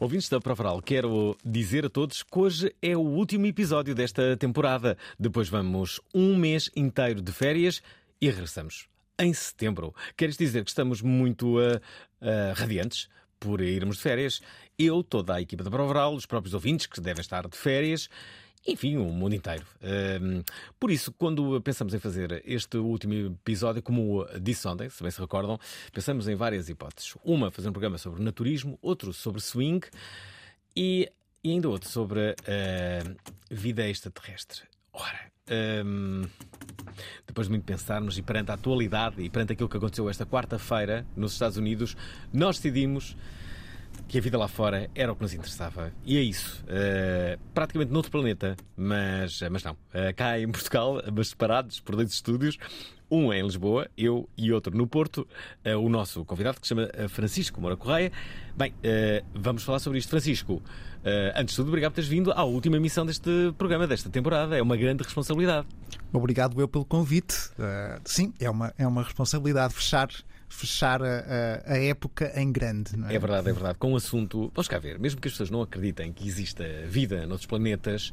Ouvintes da Provaral, quero dizer a todos que hoje é o último episódio desta temporada. Depois vamos um mês inteiro de férias e regressamos em setembro. Queres dizer que estamos muito uh, uh, radiantes por irmos de férias? Eu, toda a equipa da Provaral, os próprios ouvintes que devem estar de férias. Enfim, o mundo inteiro. Por isso, quando pensamos em fazer este último episódio, como disse ontem, se bem se recordam, pensamos em várias hipóteses. Uma, fazer um programa sobre naturismo, outro sobre swing e, ainda outro sobre vida extraterrestre. Ora, depois de muito pensarmos e perante a atualidade e perante aquilo que aconteceu esta quarta-feira nos Estados Unidos, nós decidimos que a vida lá fora era o que nos interessava. E é isso. Uh, praticamente noutro planeta, mas, mas não. Uh, cá em Portugal, mas separados por dois estúdios. Um é em Lisboa, eu e outro no Porto. Uh, o nosso convidado, que se chama Francisco Moura Correia. Bem, vamos falar sobre isto. Francisco, antes de tudo, obrigado por teres vindo à última emissão deste programa, desta temporada. É uma grande responsabilidade. Obrigado eu pelo convite. sim, é uma, é uma responsabilidade fechar fechar a, a, época em grande. Não é? é verdade, é verdade. Com o assunto, vamos cá ver, mesmo que as pessoas não acreditem que exista vida noutros planetas,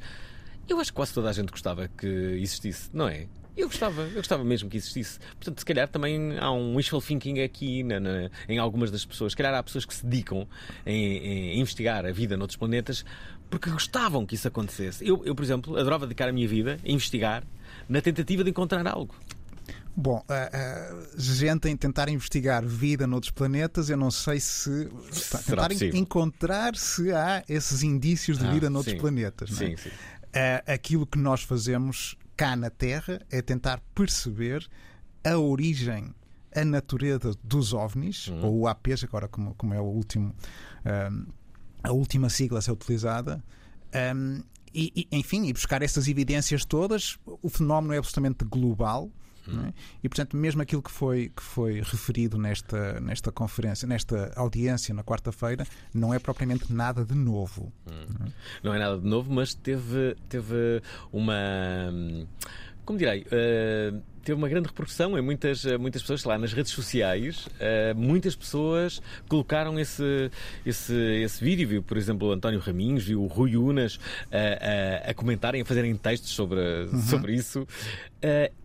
eu acho que quase toda a gente gostava que existisse, não é? Eu gostava, eu gostava mesmo que existisse. Portanto, se calhar também há um wishful thinking aqui na, na, em algumas das pessoas. Se calhar há pessoas que se dedicam em, em investigar a vida noutros planetas porque gostavam que isso acontecesse. Eu, eu, por exemplo, adorava dedicar a minha vida a investigar na tentativa de encontrar algo. Bom, uh, uh, gente em tentar investigar vida noutros planetas, eu não sei se. Será tentar encontrar se há esses indícios de Ah, vida noutros sim. planetas. não é? Sim, sim. Uh, aquilo que nós fazemos cá na Terra é tentar perceber a origem, a natureza dos ovnis, Uhum. ou o APs, agora como, como é o último, um, a última sigla a ser utilizada. Um, e, e, enfim, e buscar essas evidências todas, o fenómeno é absolutamente global. É? E portanto, mesmo aquilo que foi, que foi referido nesta, nesta conferência, nesta audiência na quarta-feira, não é propriamente nada de novo. Não é nada de novo, mas teve, teve uma. Como direi? eh, teve uma grande repercussão em muitas, eh, muitas pessoas, sei lá, nas redes sociais. eh, muitas pessoas colocaram esse, esse, esse vídeo. Viu, por exemplo, o António Raminhos, viu o Rui Unas eh, a, a comentarem, a fazerem textos sobre, sobre isso.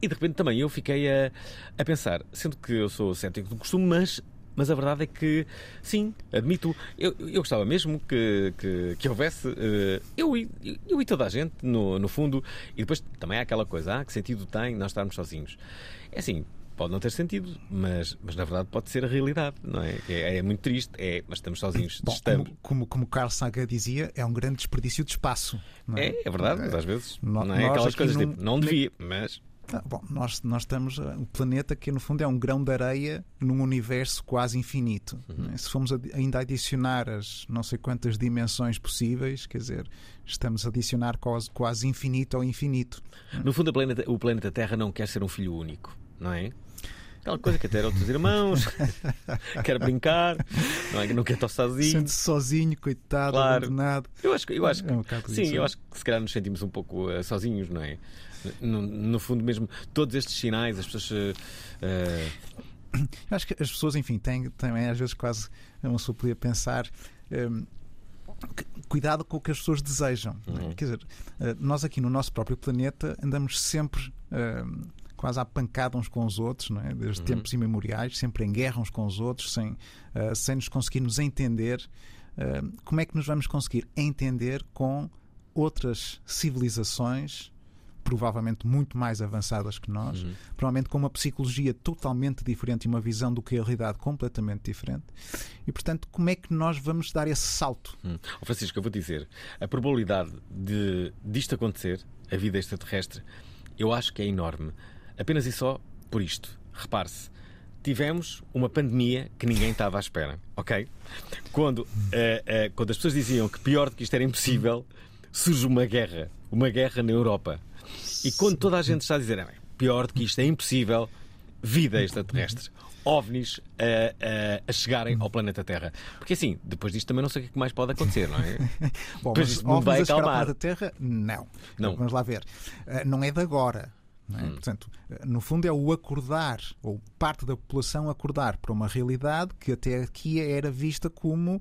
E de repente também eu fiquei a, a pensar, sendo que eu sou cético do costume, mas mas a verdade é que, sim, admito, eu, eu gostava mesmo que, que, que houvesse, eh, eu, e- eu e toda a gente, no, no fundo, e depois também há aquela coisa, ah, que sentido tem nós estarmos sozinhos? É assim, pode não ter sentido, mas, mas na verdade pode ser a realidade, não é? É, é muito triste, é, mas estamos sozinhos, Bom, estamos. como, como, como Carl Sagan dizia, é um grande desperdício de espaço. não é? É, é verdade, mas às vezes No- não é aquelas coisas num- tipo, não devia, mas Ah, bom, nós, nós estamos. uh, Um planeta que, no fundo, é um grão de areia num universo quase infinito. Uhum. não é? Se formos ainda adicionar as não sei quantas dimensões possíveis, quer dizer, estamos a adicionar quase, quase infinito ao infinito. no fundo o planeta, o planeta Terra não quer ser um filho único, não é? Aquela coisa que ter outros irmãos, quer brincar, não é? Não quer estar sozinho. Sente-se sozinho, coitado, Claro. abandonado. Eu acho, eu acho que, É um sim, eu acho que se calhar nos sentimos um pouco eh, sozinhos, não é? No, no fundo mesmo, todos estes sinais, as pessoas eh, Eu acho que as pessoas, enfim, têm também às vezes quase uma podia pensar. hum, que- cuidado com o que as pessoas desejam. é? Uhum. Quer dizer, eh, nós aqui no nosso próprio planeta andamos sempre hum, quase à pancada uns com os outros, não é? desde Uhum. tempos imemoriais, sempre em guerra uns com os outros, sem, eh, sem nos conseguirmos entender. Eh, como é que nos vamos conseguir entender com outras civilizações, provavelmente muito mais avançadas que nós, provavelmente com uma psicologia totalmente diferente e uma visão do que é a realidade completamente diferente. E, portanto, como é que nós vamos dar esse salto? Hum. Ó Francisco, eu vou dizer, a probabilidade de disto acontecer, a vida extraterrestre, eu acho que é enorme. Apenas e só por isto. Repare-se, tivemos uma pandemia que ninguém estava à espera, ok? Quando, eh, eh, quando as pessoas diziam que pior do que isto era impossível, surge uma guerra. Uma guerra na Europa. E quando toda a gente está a dizer "Ah, pior do que isto é impossível, vida extraterrestre. OVNIs a, a- a chegarem ao planeta Terra. Porque assim, depois disto também não sei o que mais pode acontecer, não é? Bom, Pois mas ovnis vai a chegar ao planeta Terra? Não. Não. Vamos lá ver. Uh, Não é de agora. Não Hum. é? Portanto, uh, no fundo é o acordar, ou parte da população acordar para uma realidade que até aqui era vista como uh,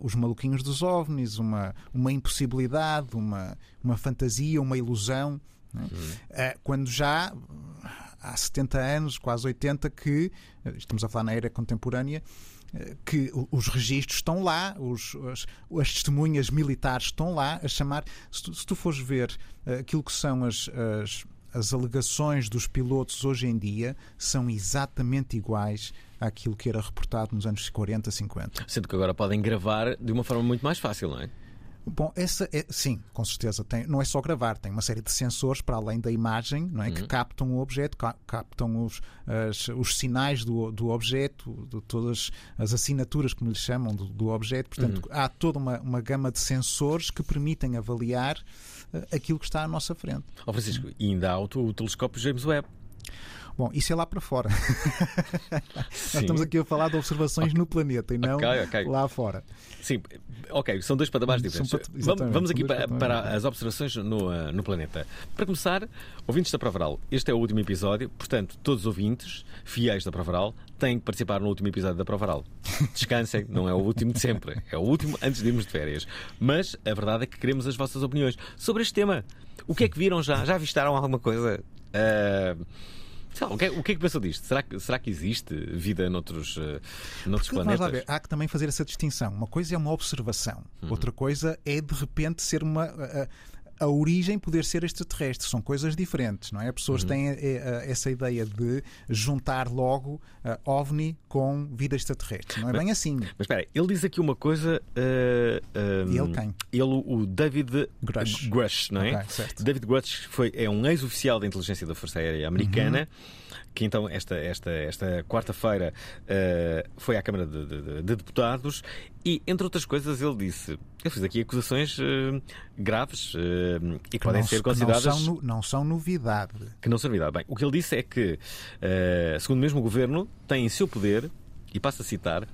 os maluquinhos dos ovnis, uma, uma impossibilidade, uma, uma fantasia, uma ilusão. é? Uh, Quando já há 70 anos, quase 80, que estamos a falar na era contemporânea, eh, que os registros estão lá, os, as, as testemunhas militares estão lá a chamar. Se tu, se tu fores ver eh, aquilo que são as, as, as alegações dos pilotos hoje em dia, são exatamente iguais àquilo que era reportado nos anos 40, 50. Sendo que agora podem gravar de uma forma muito mais fácil, não é? Bom, essa é, sim, com certeza. Tem, não é só gravar, tem uma série de sensores para além da imagem não é, que captam o objeto, ca- captam os, as- os sinais do, do objeto, de todas as assinaturas, como lhe chamam, do, do objeto. Portanto, há toda uma, uma gama de sensores que permitem avaliar aquilo que está à nossa frente. Ó Francisco, e ainda há o, o telescópio James Webb. Bom, isso é lá para fora. Nós estamos aqui a falar de observações no planeta e não Ok, ok. lá fora. Sim, ok, são dois patamares diferentes. pat- Vamos, vamos aqui para, para as observações no, ah, no planeta. Para começar, ouvintes da Provaral, este é o último episódio, portanto, todos os ouvintes, fiéis da Provaral, têm que participar no último episódio da Provaral. Descansem, não é o último de sempre, é o último antes de irmos de férias. Mas a verdade é que queremos as vossas opiniões sobre este tema. O que é que viram já? Já avistaram alguma coisa? Lá, o, que é, o que é que pensou disto? Será que, será que existe vida noutros, ah, noutros Porque, planetas? ver, há que também fazer essa distinção. Uma coisa é uma observação, Uhum. outra coisa é de repente ser uma. A, a- origem poder ser extraterrestre, são coisas diferentes, não é? As Uhum. pessoas têm eh, eh, essa ideia de juntar logo eh, OVNI com vida extraterrestre. Não é bem assim. Mas espera, ele diz aqui uma coisa. ah, ah, Ele quem? Ele, o David Grush. Grush, não é? Ok, certo. David Grush foi, é um ex-oficial da inteligência da Força Aérea Americana. Uhum. Que então, esta, esta, esta quarta-feira, ah, foi à Câmara de, de- de Deputados e, entre outras coisas, ele disse: Eu fiz aqui acusações ah, graves ah, e que podem não, ser consideradas. Não são, não são novidade. Que não servirá. Bem, o que ele disse é que, segundo mesmo o governo, tem em seu poder, e passo a citar,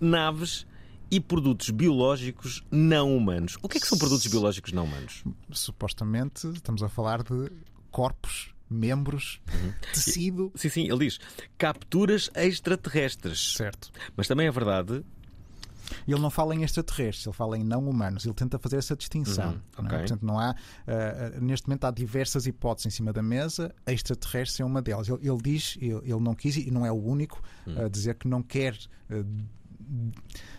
naves e produtos biológicos não humanos. O que é que são produtos biológicos não humanos? Supostamente estamos a falar de corpos, membros, Uhum. tecido. Sim, sim, ele diz capturas extraterrestres. Certo. Mas também é verdade. Ele não fala em extraterrestres, ele fala em não humanos. Ele tenta fazer essa distinção. Uhum, não é? ok. Portanto, não há. ah, neste momento há diversas hipóteses em cima da mesa. A extraterrestre é uma delas. Ele, ele diz, ele, ele não quis, e não é o único, Uhum. a dizer que não quer ah,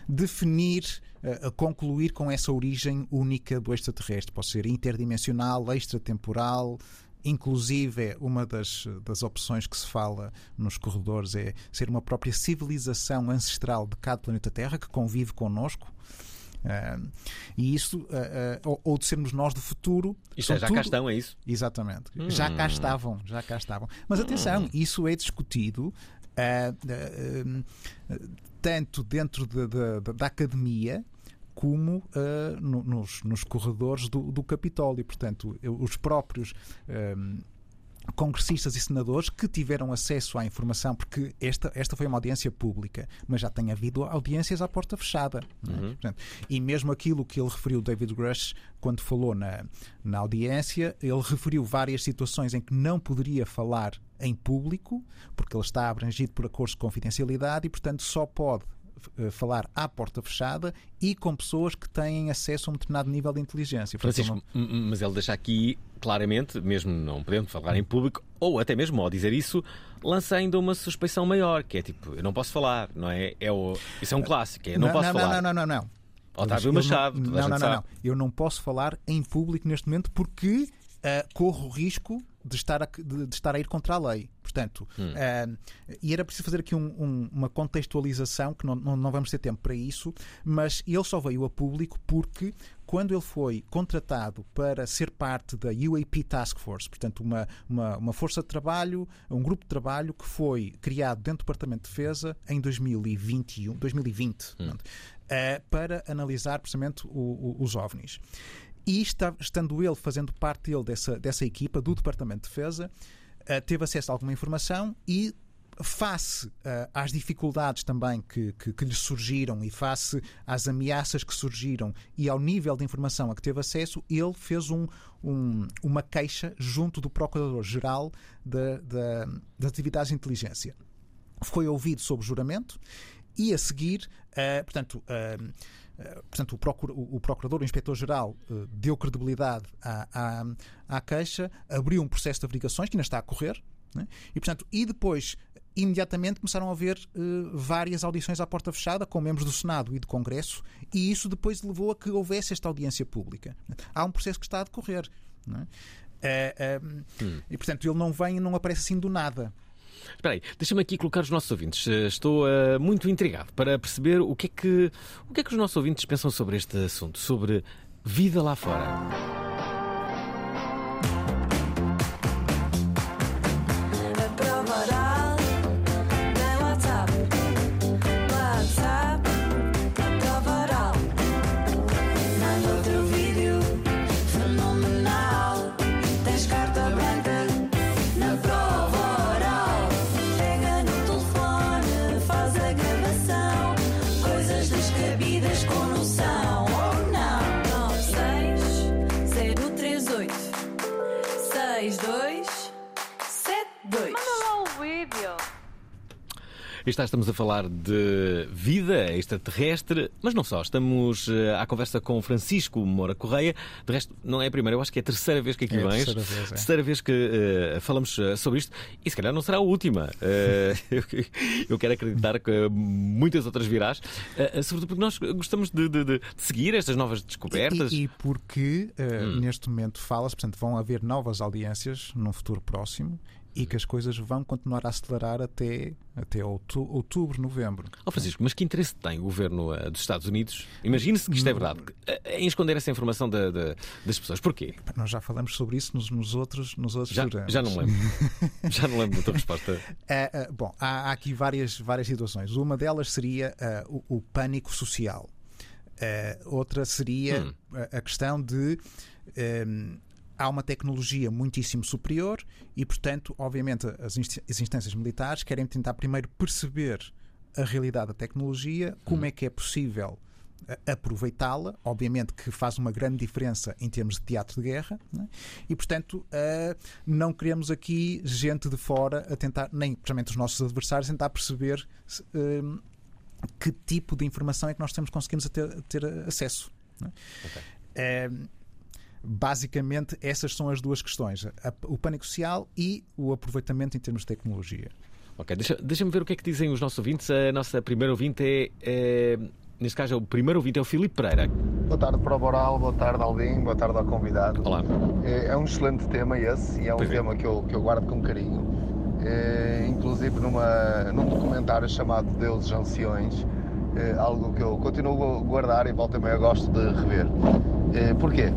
definir, a concluir com essa origem única do extraterrestre. Pode ser interdimensional, extratemporal. Inclusive, é uma das, das opções que se fala nos corredores é ser uma própria civilização ancestral de cada planeta Terra que convive connosco. Ah, e isso, ah, ah, ou, de sermos nós do futuro. Isto são é, já cá estão, é isso? Exatamente. Já cá estavam, já cá estavam. Mas atenção, isso é discutido tanto dentro da- da- da- da academia como ah, no- nos, nos corredores do, do Capitólio. Portanto, os próprios. ah, congressistas e senadores que tiveram acesso à informação, porque esta, esta foi uma audiência pública, mas já tem havido audiências à porta fechada. é? Portanto, e mesmo aquilo que ele referiu, David Grush, quando falou na, na audiência, ele referiu várias situações em que não poderia falar em público, porque ele está abrangido por acordos de confidencialidade e, portanto, só pode eh, falar à porta fechada e com pessoas que têm acesso a um determinado nível de inteligência. Francisco, m- m- mas ele deixa aqui claramente, mesmo não podendo falar em público, ou até mesmo ao dizer isso, lança ainda uma suspeição maior, que é tipo, eu não posso falar, não é? é o, isso é um clássico, é, não, posso não, falar. não, não, não, não. Otávio Machado. Não, não, não, não. Eu não posso falar em público neste momento porque ah, corro o risco de estar, a, de, de estar a ir contra a lei. Portanto, Hum. ah, e era preciso fazer aqui um- um- uma contextualização, que não, não, não vamos ter tempo para isso, mas ele só veio a público porque quando ele foi contratado para ser parte da UAP Task Force, portanto, uma, uma, uma força de trabalho, um grupo de trabalho que foi criado dentro do Departamento de Defesa em 2021, 2020, portanto, eh, para analisar precisamente o- o- os OVNIs. E está- estando ele fazendo parte ele dessa, dessa equipa do Departamento de Defesa, teve acesso a alguma informação e face eh, às dificuldades também que, que, que lhe surgiram e face às ameaças que surgiram e ao nível de informação a que teve acesso, ele fez um, um- uma queixa junto do Procurador-Geral da- da- das Atividades de Inteligência. Foi ouvido sob juramento e a seguir, eh, portanto, eh, eh, portanto, o, procura- o- o Procurador, o Inspetor-Geral, eh, deu credibilidade à, à, à queixa, abriu um processo de averiguações que ainda está a correr, né? e, portanto, e depois, imediatamente, começaram a haver eh, várias audições à porta fechada com membros do Senado e do Congresso, e isso depois levou a que houvesse esta audiência pública. Há um processo que está a decorrer. é? Eh, eh, E, portanto, ele não vem e não aparece assim do nada. Espera aí, deixa-me aqui colocar os nossos ouvintes. Eh, Estou eh, muito intrigado para perceber o que, é que, o que é que os nossos ouvintes pensam sobre este assunto, sobre vida lá fora. Está, estamos a falar de vida extraterrestre, mas não só. Estamos eh, à conversa com Francisco Moura Correia. De resto, não é a primeira, eu acho que é a terceira vez que aqui É a vens. terceira vez, é. Terceira vez que eh, falamos eh, sobre isto e se calhar não será a última. Eh, eu, eu quero acreditar que muitas outras virás, eh, sobretudo porque nós gostamos de, de- de seguir estas novas descobertas. E, e porque eh, neste momento fala-se, portanto, vão haver novas audiências num futuro próximo e que as coisas vão continuar a acelerar até, até outu- outubro, novembro. Oh, Francisco, mas que interesse tem o governo eh, dos Estados Unidos? Imagine-se que isto é verdade, eh, em esconder essa informação da- da- das pessoas. Porquê? Nós já falamos sobre isso nos, nos outros, nos outros Já, programas. já não lembro. já não lembro da tua resposta. Ah, ah, bom, há, há aqui várias, várias situações. Uma delas seria ah, o, o pânico social. Outra seria Hum. a, a questão de há uma tecnologia muitíssimo superior e, portanto, obviamente, as, inst- as instâncias militares querem tentar primeiro perceber a realidade da tecnologia, como é que é possível a- aproveitá-la, obviamente que faz uma grande diferença em termos de teatro de guerra, né? e portanto ah, não queremos aqui gente de fora a tentar, nem precisamente os nossos adversários, a tentar perceber hum, que tipo de informação é que nós temos conseguimos ter, ter acesso. né? Hum, basicamente, essas são as duas questões: a- o pânico social e o aproveitamento em termos de tecnologia. Ok, deixa- deixa-me ver o que é que dizem os nossos ouvintes. A nossa primeira ouvinte é, é- Neste caso, é o primeiro ouvinte é o Filipe Pereira. Boa tarde para o Boral, boa tarde Alvin, boa tarde ao convidado. Olá. É, é um excelente tema esse e é um Pois é. tema que eu, que eu guardo com carinho. É, inclusive numa, num documentário chamado Deuses Anciões, é, algo que eu continuo a guardar e volta e meia gosto de rever. É, porquê?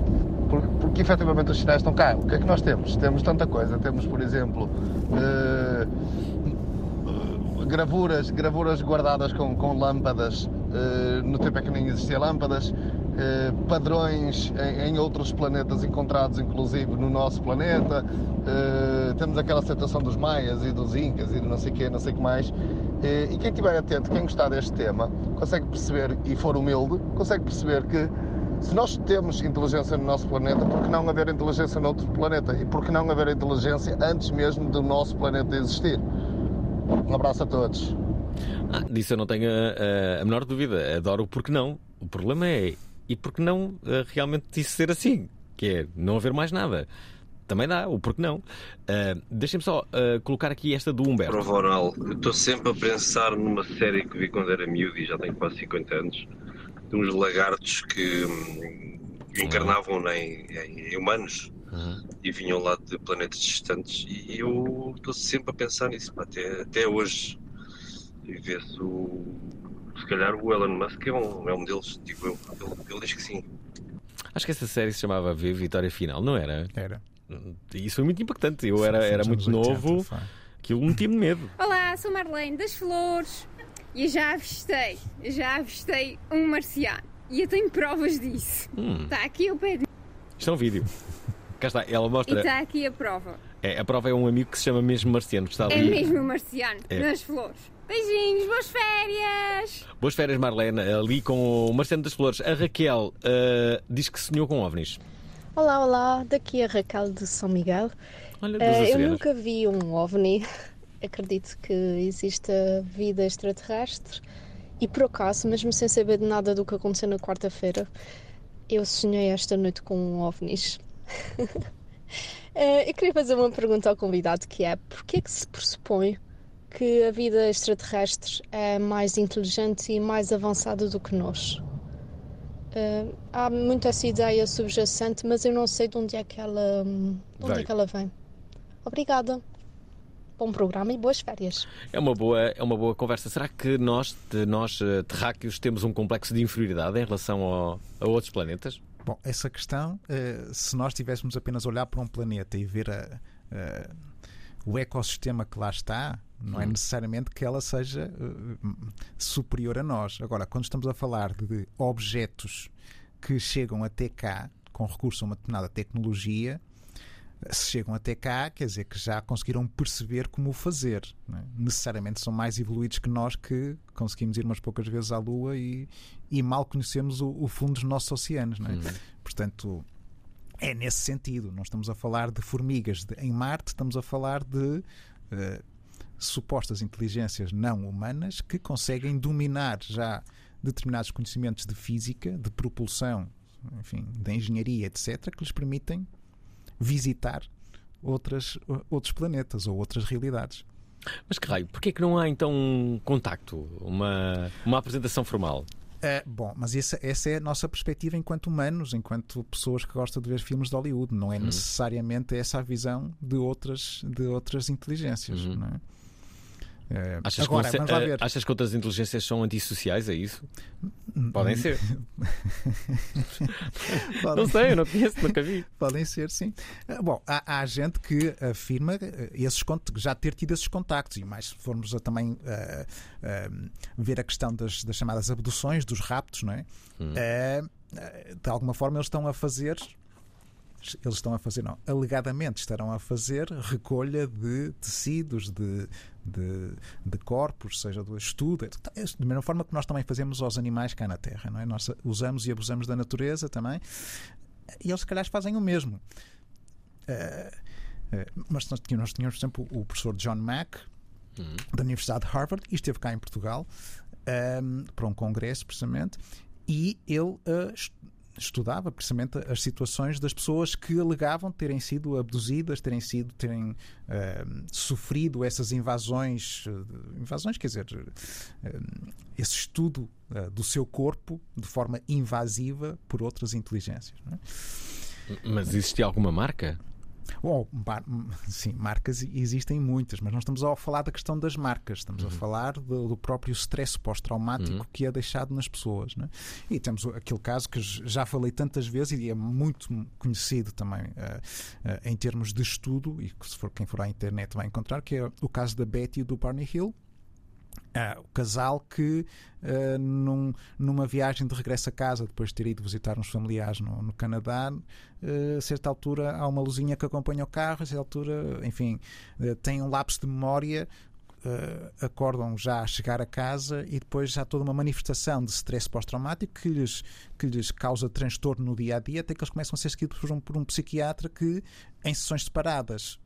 Porque, porque efetivamente os sinais estão cá. O que é que nós temos? Temos tanta coisa. Temos, por exemplo, é, gravuras, gravuras guardadas com, com lâmpadas, eh, no tempo é que nem existia lâmpadas, eh, padrões em, em outros planetas encontrados, inclusive no nosso planeta. eh, temos aquela aceitação dos maias e dos incas e não sei o que, não sei o que mais. Eh, e quem estiver atento, quem gostar deste tema, consegue perceber e for humilde, consegue perceber que se nós temos inteligência no nosso planeta, por que não haver inteligência noutro planeta? E por que não haver inteligência antes mesmo do nosso planeta existir? Um abraço a todos. Ah, disso eu não tenho a, a menor dúvida. Adoro o porque não. O problema é. E porque não eh, realmente isso ser assim? Que é não haver mais nada. Também dá, o porque não. Ah, Deixem-me só ah, colocar aqui esta do Humberto. Prova oral. Estou sempre a pensar numa série que vi quando era miúdo e já tenho quase 50 anos. De uns lagartos que, hum, encarnavam em, em- humanos Uhum. e vinham lá de planetas distantes. E eu estou sempre a pensar nisso, pá, até, até hoje. E vê-se o. Se calhar o Elon Musk é um, é um deles, digo eu. Ele, ele diz que sim. Acho que essa série se chamava V Vitória Final, não era? Era. Isso foi muito impactante. Eu era, Foi era nos muito anos 80, novo, foi. aquilo metia-me medo. Olá, sou Marlene das Flores e eu já avistei, já avistei um marciano e eu tenho provas disso. Hum, Está aqui o pé de... isto é um vídeo. Cá está, ela e mostra. está aqui a prova. É, a prova é um amigo que se chama mesmo Marciano, que está ali. É mesmo um marciano É. nas flores. Beijinhos, boas férias! Boas férias, Marlene, ali com o Marciano das Flores. A Raquel ah, diz que sonhou com ovnis. Olá, olá, daqui a Raquel de São Miguel. Olha, dos Eh, eu nunca vi um OVNI, acredito que exista vida extraterrestre e por acaso, mesmo sem saber de nada do que aconteceu na quarta-feira, eu sonhei esta noite com um OVNIs. Eh, eu queria fazer uma pergunta ao convidado que é porquê que se pressupõe que a vida extraterrestre é mais inteligente e mais avançada do que nós? Eh, há muito essa ideia subjacente, mas eu não sei de onde é que ela, de onde é que ela vem. Obrigada. Bom programa e boas férias. É uma boa, é uma boa conversa. Será que nós, de nós eh, terráqueos, temos um complexo de inferioridade em relação ao- a outros planetas? Bom, essa questão, eh, se nós tivéssemos apenas a olhar para um planeta e ver a- a- o ecossistema que lá está, não é necessariamente que ela seja eh, superior a nós. Agora, quando estamos a falar de objetos que chegam até cá com recurso a uma determinada tecnologia, se chegam até cá, quer dizer que já conseguiram perceber como o fazer. é? Necessariamente são mais evoluídos que nós que conseguimos ir umas poucas vezes à Lua e, e mal conhecemos o, o fundo dos nossos oceanos. É? Portanto, é nesse sentido. Não estamos a falar de formigas de- em Marte, estamos a falar de eh, supostas inteligências não humanas que conseguem dominar já determinados conhecimentos de física, de propulsão, enfim, de engenharia, etc., que lhes permitem visitar outras, outros planetas ou outras realidades. Mas que raio, porquê é que não há então um contacto, uma, uma apresentação formal? É, bom, mas essa, essa é a nossa perspectiva enquanto humanos, enquanto pessoas que gostam de ver filmes de Hollywood. Não é necessariamente essa a visão de outras, de outras inteligências. Não é? É, Achas, agora, que, vamos lá eh, ver. achas que outras inteligências são antissociais? É isso? Podem ser. Podem- Não sei, eu não conheço, nunca vi. Podem ser, sim. Ah, Bom, há, há gente que afirma eh, esses, já ter tido esses contactos, e mais se formos a também ah, ver a questão das, das chamadas abduções, dos raptos, não é? Ah, de alguma forma eles estão a fazer. Eles estão a fazer, não, alegadamente estarão a fazer recolha de tecidos, de, de, de corpos, seja do estudo, da mesma forma que nós também fazemos aos animais cá na Terra, não é? Nós usamos e abusamos da natureza também, e eles, se calhar, fazem o mesmo. Eh, eh, mas nós tínhamos, por exemplo, o professor John Mack, da Universidade de Harvard, e esteve cá em Portugal ehm, para um congresso, precisamente, e ele est- estudava precisamente as situações das pessoas que alegavam terem sido abduzidas, terem sido, terem ehm, sofrido essas invasões, eh, invasões, quer dizer, eh, esse estudo eh, do seu corpo de forma invasiva por outras inteligências. é? Mas existia alguma marca? Bom, sim, marcas existem muitas, mas nós estamos a falar da questão das marcas, estamos a falar do, do próprio stress pós-traumático que é deixado nas pessoas. Né? E temos aquele caso que já falei tantas vezes e é muito conhecido também eh, eh, em termos de estudo, e que se for quem for à internet vai encontrar, que é o caso da Betty e do Barney Hill. Ah, o casal que, ah, num- numa viagem de regresso a casa, depois de ter ido visitar uns familiares no, no Canadá, ah, a certa altura há uma luzinha que acompanha o carro, a certa altura, enfim, ah, tem um lapso de memória. ah, acordam já a chegar a casa e depois há toda uma manifestação de stress pós-traumático que lhes, que lhes causa transtorno no dia a dia, até que eles começam a ser seguidos por um, por um psiquiatra que, em sessões separadas, eh,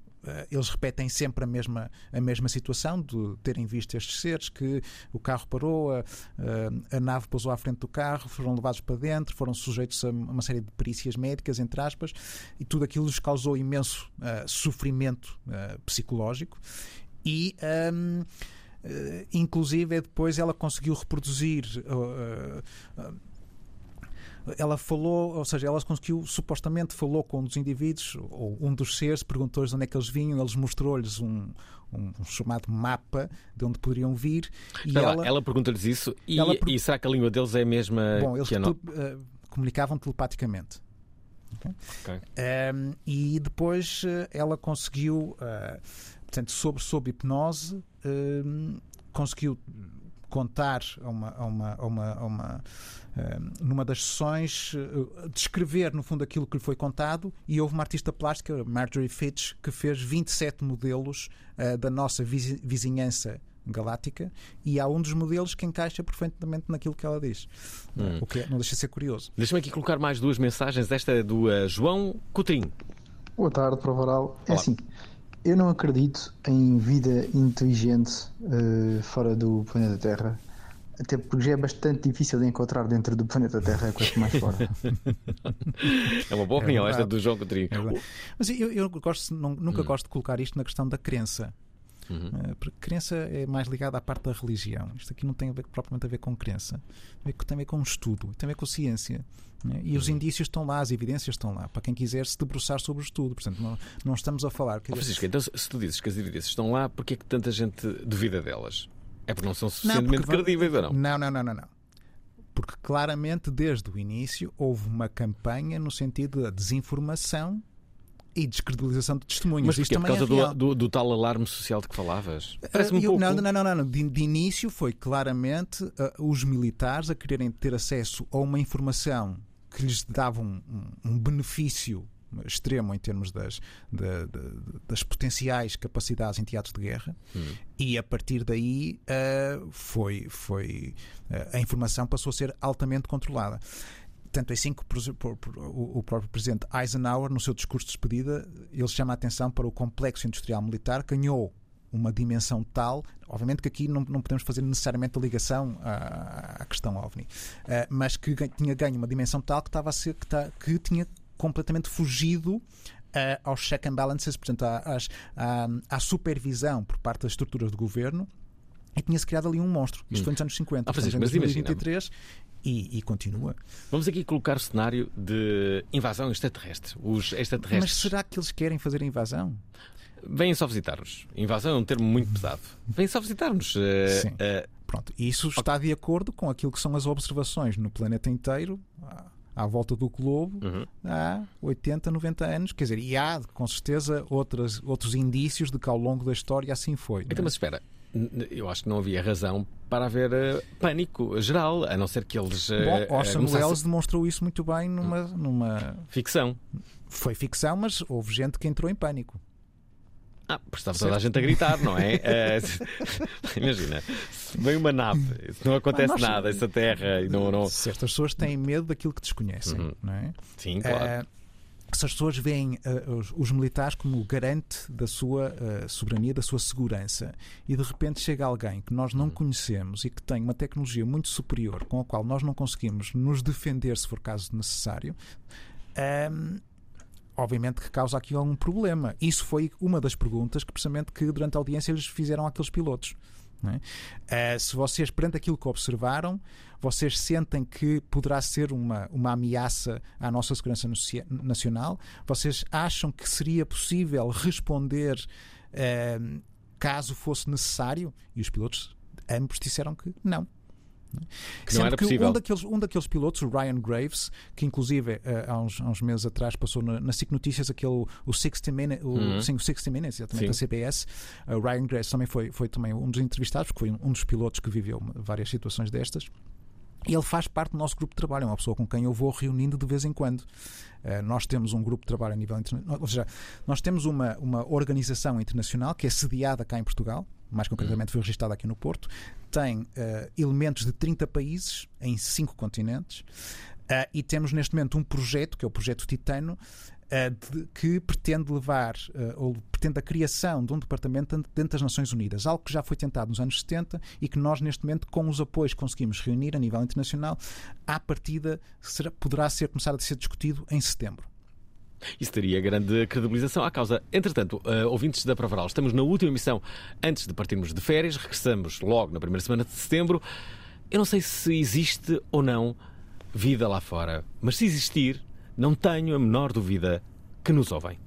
eles repetem sempre a mesma, a mesma situação de terem visto estes seres, que o carro parou, a, a- a nave pousou à frente do carro, foram levados para dentro, foram sujeitos a uma série de perícias médicas, entre aspas, e tudo aquilo lhes causou imenso eh, sofrimento eh, psicológico. E. ehm, eh, inclusive depois ela conseguiu reproduzir eh, eh, ela falou, ou seja, ela conseguiu, supostamente falou com um dos indivíduos, ou um dos seres, perguntou-lhes de onde é que eles vinham, eles mostrou-lhes um, um, um chamado mapa de onde poderiam vir. E ela, ela pergunta-lhes isso e, Ela e será que a língua deles é a mesma bom, eles que a nossa? tele- eh, comunicavam telepaticamente. Ok. Um, e depois eh, ela conseguiu, eh, portanto, sobre, sob hipnose, um, conseguiu contar a uma, a uma, a uma, a uma, um, numa das sessões, eh, descrever no fundo aquilo que lhe foi contado. E houve uma artista plástica, Marjorie Fitch, que fez 27 modelos eh, da nossa vizi- vizinhança galáctica e há um dos modelos que encaixa perfeitamente naquilo que ela diz. Hum. O que é- não deixa de ser curioso. Deixa-me aqui colocar mais duas mensagens. Esta é do eh, João Coutrinho. Boa tarde, Provaral. É assim, eu não acredito em vida inteligente eh, fora do planeta Terra. Até porque já é bastante difícil de encontrar dentro do planeta Terra, quanto mais fora. É uma boa É opinião esta verdade. do João Coutrinho. É. Mas eu, eu gosto, não- nunca Hum. gosto de colocar isto na questão da crença. Uhum. Eh, Porque crença é mais ligada à parte da religião. Isto aqui não tem a ver, propriamente a ver com crença. Tem a ver- com estudo, tem a ver com ciência. né? E Uhum. os indícios estão lá, as evidências estão lá, para quem quiser se debruçar sobre o estudo. Portanto, não, não estamos a falar. quer dizer, Francisco, então se se tu dizes que as evidências estão lá, porquê é que tanta gente duvida delas? É porque não são suficientemente porque va- credíveis ou não? Não, não, não, não, não. Porque claramente, desde o início, houve uma campanha no sentido da desinformação e descredibilização de testemunhas. Mas Isto porquê? Por causa é do, do, do tal alarme social de que falavas? Parece-me Ah, um eu- pouco. Não, não, não, não, não. De, de início foi claramente ah, os militares a quererem ter acesso a uma informação que lhes dava um, um- um benefício extremo em termos das, da- da- das potenciais capacidades em teatros de guerra Hum. e a partir daí ah, foi, foi ah, a informação passou a ser altamente controlada. Tanto é assim que o próprio presidente Eisenhower, no seu discurso de despedida, ele chama a atenção para o complexo industrial militar, que ganhou uma dimensão tal, obviamente que aqui não, não podemos fazer necessariamente a ligação à, à questão OVNI, eh, mas que tinha ganho uma dimensão tal que, estava a ser, que, ta- que tinha completamente fugido eh, aos check and balances, portanto, à, à, à supervisão por parte das estruturas de governo. E tinha-se criado ali um monstro. Isto Hum. foi nos anos 50. Ah, Francisco, em mas imagina. 2023 e, e continua. Vamos aqui colocar o cenário de invasão extraterrestre. Os Mas extraterrestres será que eles querem fazer a invasão? vêm só visitar-nos. Invasão é um termo muito pesado. Vêm só visitar-nos. eh, Sim. eh, Pronto, e isso está de acordo com aquilo que são as observações no planeta inteiro, à- à volta do globo, uhum. há 80, 90 anos. Quer dizer, e há, com certeza, outras, outros indícios de que ao longo da história assim foi. não é? Então, mas espera. Eu acho que não havia razão para haver eh, pânico geral, a não ser que eles. eh, Bom, Orson começassem- Welles demonstrou isso muito bem numa, numa. Ficção. Foi ficção, mas houve gente que entrou em pânico. Ah, porque estava toda a gente a gritar, não é? Eh, imagina, se vem uma nave, se não acontece nós- nada, essa terra e não. não... Certas pessoas têm medo daquilo que desconhecem, Uhum. não é? Sim, claro. Eh, essas pessoas veem eh, os, os militares como garante da sua eh, soberania, da sua segurança. E de repente chega alguém que nós Uhum. não conhecemos e que tem uma tecnologia muito superior com a qual nós não conseguimos nos defender se for caso necessário. ehm, obviamente que causa aqui algum problema. Isso foi uma das perguntas que precisamente que durante a audiência eles fizeram àqueles pilotos. é? Eh, se vocês, perante aquilo que observaram, vocês sentem que poderá ser uma, uma ameaça à nossa segurança nacional, vocês acham que seria possível responder eh, caso fosse necessário? E os pilotos ambos disseram que não. Que não Sendo era que possível. Um daqueles, um daqueles pilotos, o Ryan Graves, que inclusive eh, há, uns, há uns meses atrás passou na, na SIC Notícias aquele, o 60 Minutes, o, Uhum. sim, o 60 Minutes, exatamente, Sim. da CBS. Eh, O Ryan Graves também foi, foi também um dos entrevistados, porque foi um, dos pilotos que viveu várias situações destas. E ele faz parte do nosso grupo de trabalho, é uma pessoa com quem eu vou reunindo de vez em quando. Eh, nós temos um grupo de trabalho a nível internacional, ou seja, nós temos uma, uma organização internacional que é sediada cá em Portugal, mais concretamente foi registada aqui no Porto, tem eh, elementos de 30 países em 5 continentes eh, e temos neste momento um projeto, que é o projeto Titano, eh, de- que pretende levar, ou pretende a criação de um departamento dentro das Nações Unidas, algo que já foi tentado nos anos 70 e que nós, neste momento, com os apoios que conseguimos reunir a nível internacional, à partida será, poderá ser começar a ser discutido em setembro. Isso teria grande credibilização à causa. Entretanto, eh, ouvintes da Provaral, estamos na última emissão antes de partirmos de férias, regressamos logo na primeira semana de setembro. Eu não sei se existe ou não vida lá fora. Mas se existir, não tenho a menor dúvida que nos ouvem.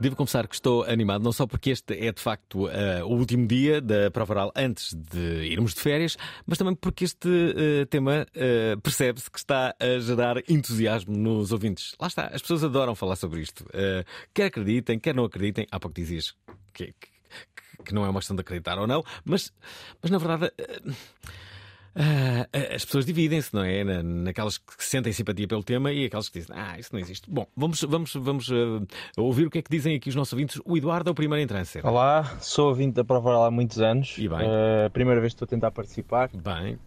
Devo confessar que estou animado, não só porque este é de facto eh, o último dia da prova oral antes de irmos de férias, mas também porque este eh, tema eh, percebe-se que está a gerar entusiasmo nos ouvintes. Lá está, as pessoas adoram falar sobre isto. Quer acreditem, quer não acreditem. Há pouco dizias que, que- que não é uma questão de acreditar ou não, mas, mas na verdade. Ah, as pessoas dividem-se, não é? Na- Naquelas que sentem simpatia pelo tema e aquelas que dizem, ah, isso não existe. Bom, vamos, vamos, vamos ah, ouvir o que é que dizem aqui os nossos ouvintes. O Eduardo é o primeiro a entrar em. Olá, sou ouvinte da Prova Oral há muitos anos. E bem. A primeira vez que estou a tentar participar. Bem.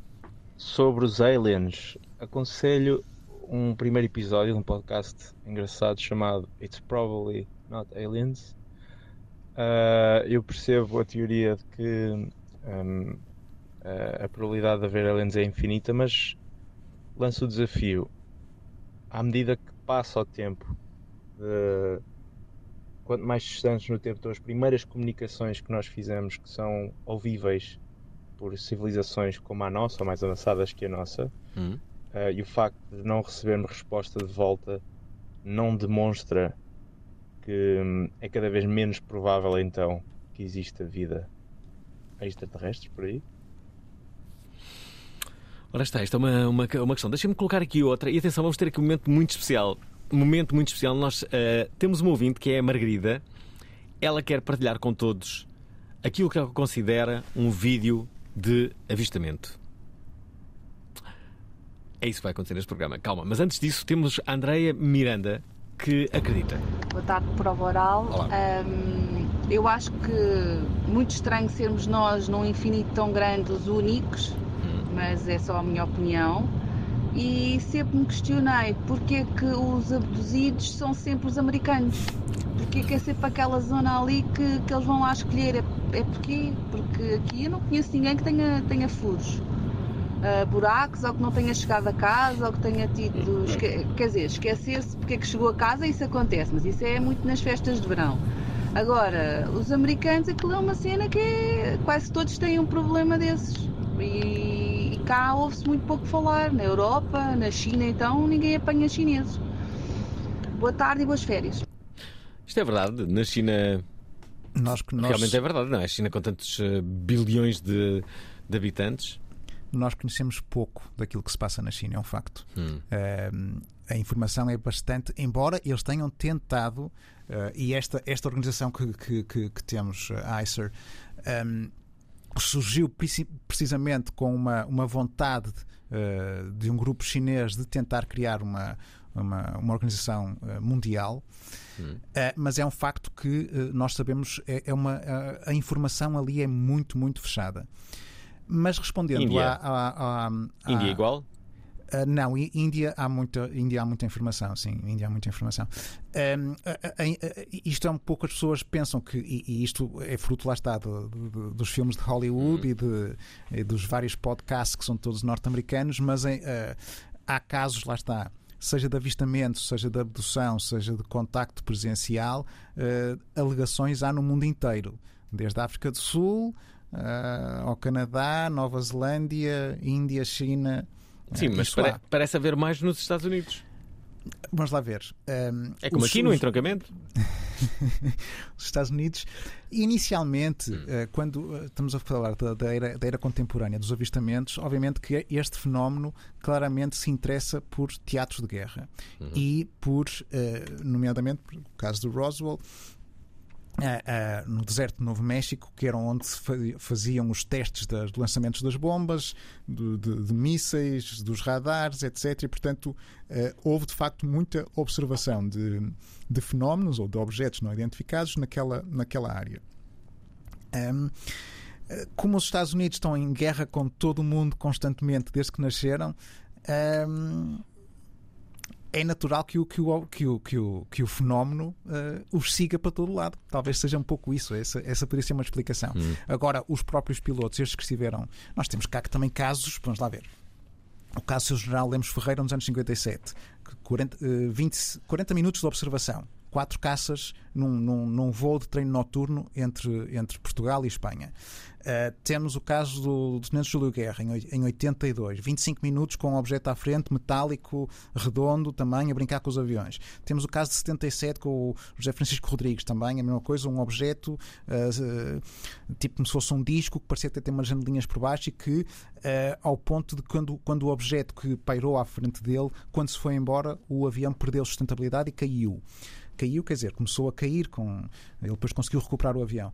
Sobre os aliens, aconselho um primeiro episódio de um podcast engraçado chamado It's Probably Not Aliens. Eh, eu percebo a teoria de que hum, a- a probabilidade de haver aliens é infinita, mas lanço o desafio. À medida que passa o tempo, de- quanto mais distantes no tempo estão as primeiras comunicações que nós fizemos que são ouvíveis por civilizações como a nossa, ou mais avançadas que a nossa, Hum. eh, e o facto de não recebermos resposta de volta não demonstra que hum, é cada vez menos provável então que exista vida extraterrestre por aí. Ora está, isto é uma, uma, uma questão. Deixa-me colocar aqui outra. E atenção, vamos ter aqui um momento muito especial. Um momento muito especial. Nós ah, temos uma ouvinte que é a Margarida. Ela quer partilhar com todos aquilo que ela considera um vídeo de avistamento. É isso que vai acontecer neste programa. Calma, mas antes disso temos a Andreia Miranda que acredita. Boa tarde, prova oral. Olá. Ahm, eu acho que muito estranho sermos nós num infinito tão grande os únicos, mas é só a minha opinião. E sempre me questionei porque é que os abduzidos são sempre os americanos. Porque é que é sempre aquela zona ali que, que eles vão lá escolher. É, é porquê? Porque aqui eu não conheço ninguém que tenha, tenha furos. ah, buracos, ou que não tenha chegado a casa, ou que tenha tido. esque- Quer dizer, esquecer-se porque é que chegou a casa, isso acontece, mas isso é muito nas festas de verão. Agora, os americanos, aquilo é uma cena que é- quase todos têm um problema desses. E cá ouve-se muito pouco falar. Na Europa, na China, então, ninguém apanha chineses. Boa tarde e boas férias. Isto é verdade. Na China. Nós, nós- Realmente é verdade, não é? A China com tantos ah, bilhões de, de habitantes. Nós conhecemos pouco daquilo que se passa na China, é um facto. Hum. Um, a informação é bastante, embora eles tenham tentado, uh, e esta, esta organização que, que, que- que temos, a ICER, um, surgiu preci- precisamente com uma, uma vontade uh, de um grupo chinês de tentar criar uma, uma, uma organização uh, mundial. Uh, mas é um facto que nós sabemos, é, é uma, a, informação ali é muito, muito fechada. Mas respondendo Índia. Índia igual? Uh, não, Índia há muita, Índia há muita informação, sim, Índia há muita informação. Um, isto é um pouco as pessoas pensam que, e, e isto é fruto lá está do- do- dos filmes de Hollywood e, de, e dos vários podcasts que são todos norte-americanos, mas em, uh, há casos, lá está, seja de avistamento, seja de abdução, seja de contacto presencial, uh, alegações há no mundo inteiro, desde a África do Sul. uh, ao Canadá, Nova Zelândia, Índia, China. Sim, Uh, mas pare- parece haver mais nos Estados Unidos. Vamos lá ver. Um, É como os- aqui no entroncamento. os Estados Unidos, inicialmente, eh, quando eh, estamos a falar da, da era, da era contemporânea dos avistamentos, obviamente que este fenómeno claramente se interessa por teatros de guerra e por, eh, nomeadamente, o caso do Roswell, ah, no deserto de Novo México, que era onde se fa- faziam os testes das, do lançamentos das bombas, do- de, de mísseis, dos radares, etc. E, portanto, ah, houve de facto muita observação de, de fenómenos ou de objetos não identificados naquela, naquela área. Ah, como os Estados Unidos estão em guerra com todo o mundo constantemente desde que nasceram, ahm, é natural que o, que o, que o, que o, que o fenómeno eh, os siga para todo lado. Talvez seja um pouco isso. Essa, essa poderia ser uma explicação. Agora, os próprios pilotos, estes que estiveram. Nós temos cá que também casos. Vamos lá ver. O caso do. General Lemos Ferreira nos anos 57. que 40, eh, 20, 40 minutos de observação. Quatro caças num, num, num voo de treino noturno entre, entre Portugal e Espanha. Uh, temos o caso do, do Tenente Júlio Guerra, em, em 82. 25 minutos com um objeto à frente, metálico, redondo, também, a brincar com os aviões. Temos o caso de 77 com o José Francisco Rodrigues, também, a mesma coisa, um objeto, uh, tipo como se fosse um disco, que parecia ter, ter umas janelinhas por baixo e que, uh, ao ponto de quando, quando o objeto que pairou à frente dele, quando se foi embora, o avião perdeu sustentabilidade e caiu. Caiu, quer dizer, começou a cair, com... ele depois conseguiu recuperar o avião.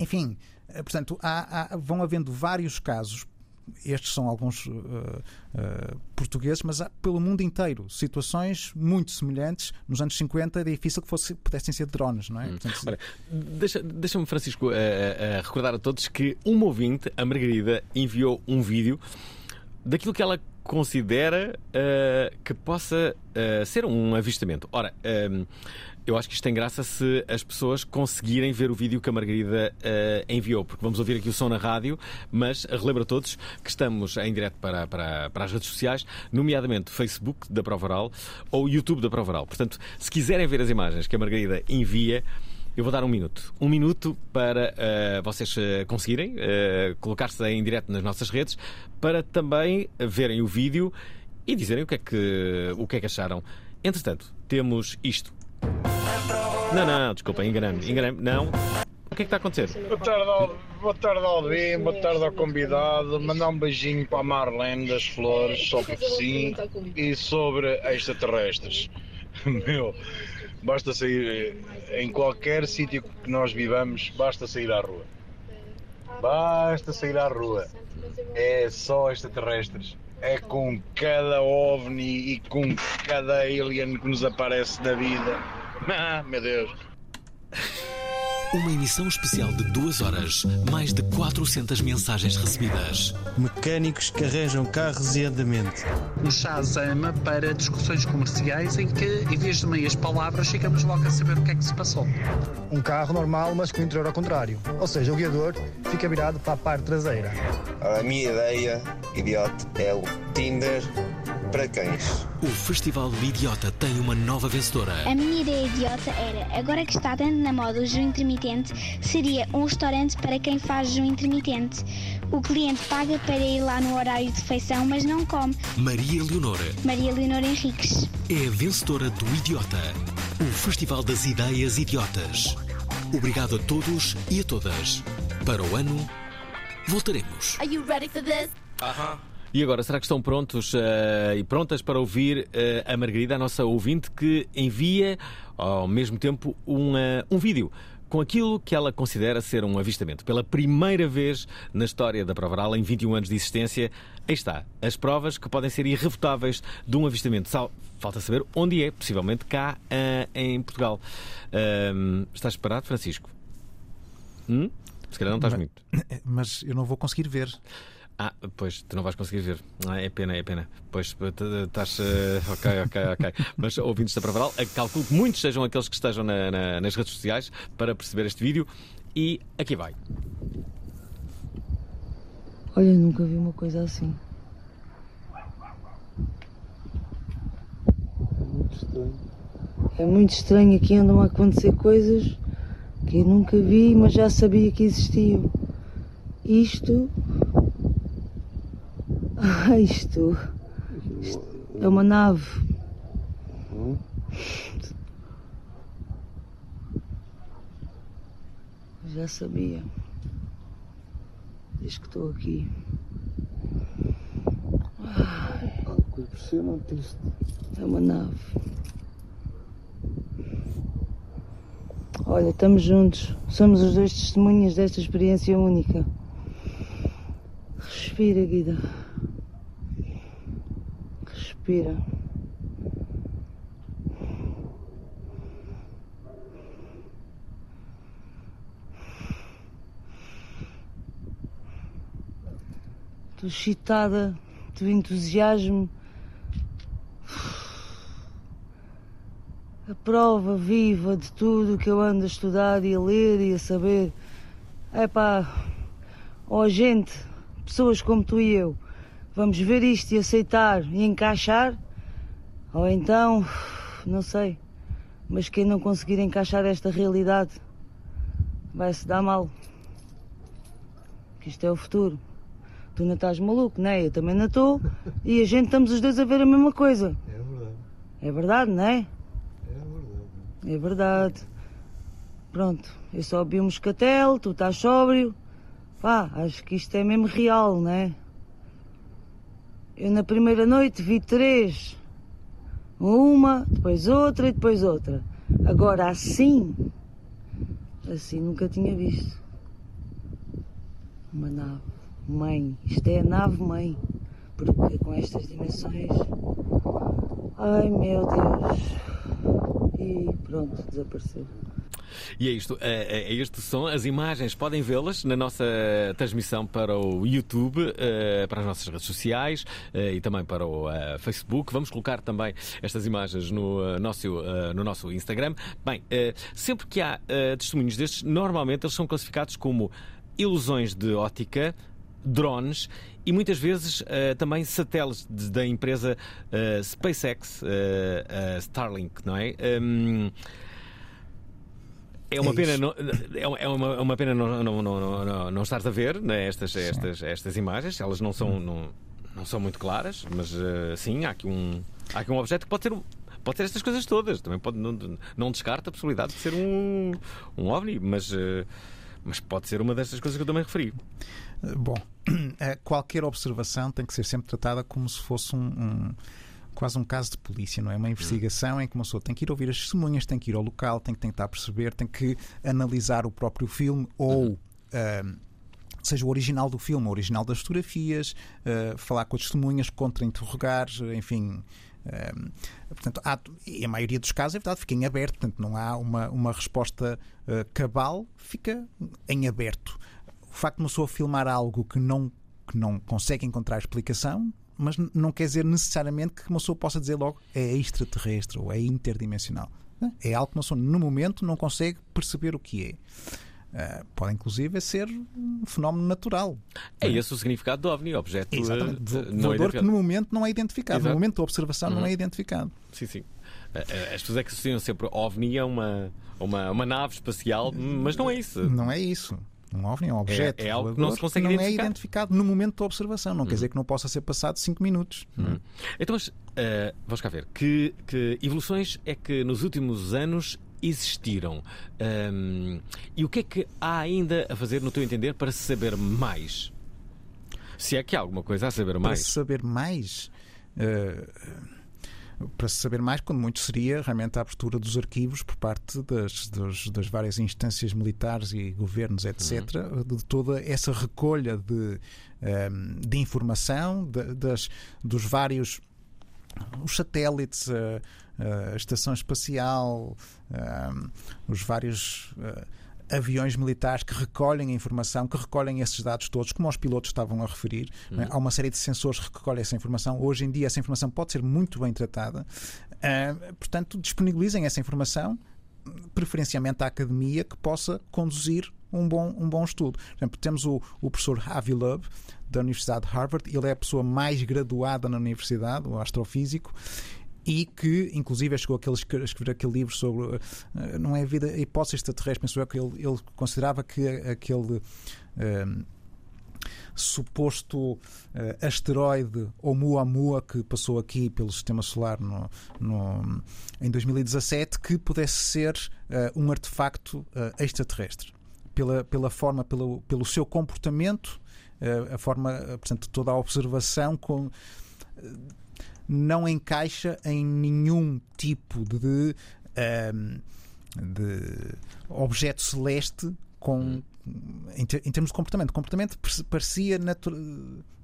Enfim, eh, portanto, há- há- vão havendo vários casos. Estes são alguns uh, uh, portugueses, mas há pelo mundo inteiro situações muito semelhantes. Nos anos 50 era difícil que fosse, pudessem ser drones, não é? Portanto, Ora, deixa- Deixa-me, Francisco, eh, recordar a todos que uma ouvinte, a Margarida, enviou um vídeo daquilo que ela considera que possa ser um avistamento. Ora, ehm, eu acho que isto tem graça se as pessoas conseguirem ver o vídeo que a Margarida eh, enviou, porque vamos ouvir aqui o som na rádio, mas relembro a todos que estamos em direto para, para, para as redes sociais, nomeadamente Facebook da Prova Oral ou YouTube da Prova Oral. Portanto, se quiserem ver as imagens que a Margarida envia, eu vou dar um minuto. Um minuto para eh, vocês eh, conseguirem eh, colocar-se em direto nas nossas redes para também verem o vídeo e dizerem o que é que, o que, é que acharam. Entretanto, temos isto. Não, não, desculpa, enganei-me. Enganei-me. Não. O que é que está a acontecer? Boa tarde, Al- boa tarde Alvin, boa tarde ao convidado. Mandar um beijinho para a Marlene das Flores, só porque sim, e sobre extraterrestres. Meu, basta sair eh, em qualquer sítio que nós vivamos, basta sair à rua. Basta sair à rua. É só extraterrestres. É com cada ovni e com cada alien que nos aparece na vida. Ah, meu Deus. Uma emissão especial de duas horas, mais de 400 mensagens recebidas. Mecânicos que arranjam carros e andamento. Um chazama para discussões comerciais em que, em vez de meias palavras, chegamos logo a saber o que é que se passou. Um carro normal, mas com o interior ao contrário. Ou seja, o guiador fica virado para a parte traseira. A minha ideia, idiota, é o Tinder para cães. O Festival Idiota tem uma nova vencedora. A minha ideia idiota era, agora que está tanto na moda o jejum intermitente, seria um restaurante para quem faz jejum intermitente. O cliente paga para ir lá no horário de refeição, mas não come. Maria Leonora Maria Leonor Henriques. é a vencedora do Idiota. O Festival das Ideias Idiotas. Obrigado a todos e a todas. Para o ano, voltaremos. Are you ready for this? E agora, será que estão prontos eh, e prontas para ouvir eh, a Margarida, a nossa ouvinte, que envia ao mesmo tempo um, eh, um vídeo com aquilo que ela considera ser um avistamento. Pela primeira vez na história da Prova Oral, em 21 anos de existência, aí está, as provas que podem ser irrefutáveis de um avistamento. Falta saber onde é, possivelmente cá eh, em Portugal. Ahm, estás preparado, Francisco? Hum? Se calhar não estás Mas- muito. Mas eu não vou conseguir ver. Ah, pois, tu não vais conseguir ver. Ah, é pena, é pena. Pois, t- t- estás. eh, ok, ok, ok. Mas ouvintes da Pravaral, eh, calculo que muitos sejam aqueles que estejam na- na- nas redes sociais para perceber este vídeo. E aqui vai. Olha, nunca vi uma coisa assim. É muito estranho aqui andam a acontecer coisas que eu nunca vi, mas já sabia que existiam. Isto. Ah, isto, isto é uma nave. Já sabia. Diz que estou aqui. Ai. Impressionante isto. É uma nave. Olha, estamos juntos. Somos os dois testemunhas desta experiência única. Respira, Guida. Respira. Estou excitada do entusiasmo. A prova viva de tudo que eu ando a estudar e a ler e a saber. É pá, ó gente, pessoas como tu e eu, vamos ver isto e aceitar e encaixar? Ou então, não sei, mas quem não conseguir encaixar esta realidade vai se dar mal. Que isto é o futuro. Tu não estás maluco, né? Eu também não estou. E a gente estamos os dois a ver a mesma coisa. É verdade. É verdade, não é? É verdade. É verdade. Pronto, eu só vi um moscatel, tu estás sóbrio. Pá, acho que isto é mesmo real, não é? Eu na primeira noite vi três. Uma, depois outra e depois outra. Agora assim, assim nunca tinha visto. Uma nave. Mãe, isto é a nave mãe. Porque com estas dimensões. Ai meu Deus. E pronto, desapareceu. E é isto, é, é este som, as imagens podem vê-las na nossa transmissão para o YouTube, eh, para as nossas redes sociais eh, e também para o eh, Facebook. Vamos colocar também estas imagens no nosso, no nosso Instagram. Bem, sempre que há testemunhos destes, normalmente eles são classificados como ilusões de ótica, drones e muitas vezes também satélites da empresa SpaceX, Starlink, não é? Hum, é uma É pena, não, é uma, é uma, é uma pena não, não, não, não, não, estares a ver né, estas, estas, estas imagens. Elas não são, não, não são muito claras, mas eh, sim, há aqui, um, há aqui um objeto que pode ser um. Pode ser estas coisas todas, também pode, não, não descarta a possibilidade de ser um, um OVNI, mas, eh, mas pode ser uma destas coisas que eu também referi. Bom, eh, qualquer observação tem que ser sempre tratada como se fosse um, um- quase um caso de polícia, não é? Uma investigação em que uma pessoa tem que ir ouvir as testemunhas, tem que ir ao local, tem que tentar perceber, tem que analisar o próprio filme ou. ahm, seja o original do filme, o original das fotografias, ah, falar com as testemunhas, contra-interrogar, enfim. ahm, portanto, há, e a maioria dos casos, é verdade, fica em aberto, portanto, não há uma, uma resposta ah, cabal, fica em aberto. O facto de uma pessoa filmar algo que não, que não consegue encontrar explicação, mas não quer dizer necessariamente que uma pessoa possa dizer logo é extraterrestre ou é interdimensional. É algo que uma pessoa, no momento, não consegue perceber o que é. Ah, pode inclusive ser um fenómeno natural. É esse o significado do OVNI, objeto eh, Exatamente. Vo- não Voador que no momento não é identificado. Exato. No momento da observação não Uhum. é identificado. Sim, sim. Eh, eh, As pessoas é que associam sempre OVNI a uma, uma, uma nave espacial, mas não é isso. Não é isso. Um OVNI é um objeto. é algo que não se consegue não identificar. é identificado no momento da observação. Não quer Uhum. dizer que não possa ser passado 5 minutos. Hum. Então, mas eh, vamos cá ver. Que, que evoluções é que nos últimos anos existiram? Ahm, e o que é que há ainda a fazer, no teu entender, para se saber mais? Se é que há alguma coisa a saber Para mais. se saber mais. eh, para se saber mais, quando muito seria realmente a abertura dos arquivos por parte das, dos- das várias instâncias militares e governos, etc., de toda essa recolha de, ehm, de informação, de- das, dos vários os satélites, a, a estação espacial, ahm, os vários ah, aviões militares que recolhem a informação, que recolhem esses dados todos, como os pilotos estavam a referir. é? Há uma série de sensores que recolhem essa informação. Hoje em dia, essa informação pode ser muito bem tratada. Ah, portanto, disponibilizem essa informação preferencialmente à academia que possa conduzir um bom, um bom estudo. Por exemplo, temos o, o professor Avi Loeb, da Universidade de Harvard, ele é a pessoa mais graduada na universidade, o astrofísico, e que, inclusive, chegou aquele, a escrever aquele livro sobre. eh, não é vida, a hipótese extraterrestre, eu que ele, ele considerava que aquele. eh, suposto eh, asteroide Oumuamua que passou aqui pelo sistema solar no, no- em 2017 que pudesse ser eh, um artefacto eh, extraterrestre. pela, pela forma, pelo, pelo seu comportamento, a forma, portanto, toda a observação com, não encaixa em nenhum tipo de, ehm, de objeto celeste com em, ter- em termos de comportamento. O comportamento par- parecia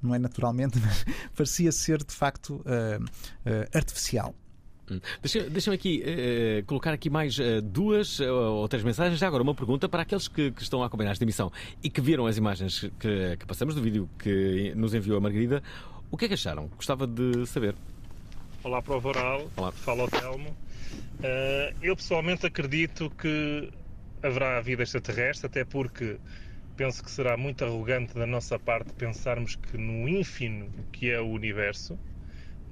não é naturalmente, mas parecia ser de facto eh, eh, artificial. Hum. Deixa- Deixa-me aqui eh, colocar aqui mais eh, duas eh, ou três mensagens. Já agora, uma pergunta para aqueles que, que estão a acompanhar esta emissão e que viram as imagens que, que passamos do vídeo que nos enviou a Margarida. O que é que acharam? Gostava de saber. Olá para o Voral, fala o Telmo. Eh, eu pessoalmente acredito que haverá vida extraterrestre, até porque penso que será muito arrogante da nossa parte pensarmos que no ínfimo que é o universo,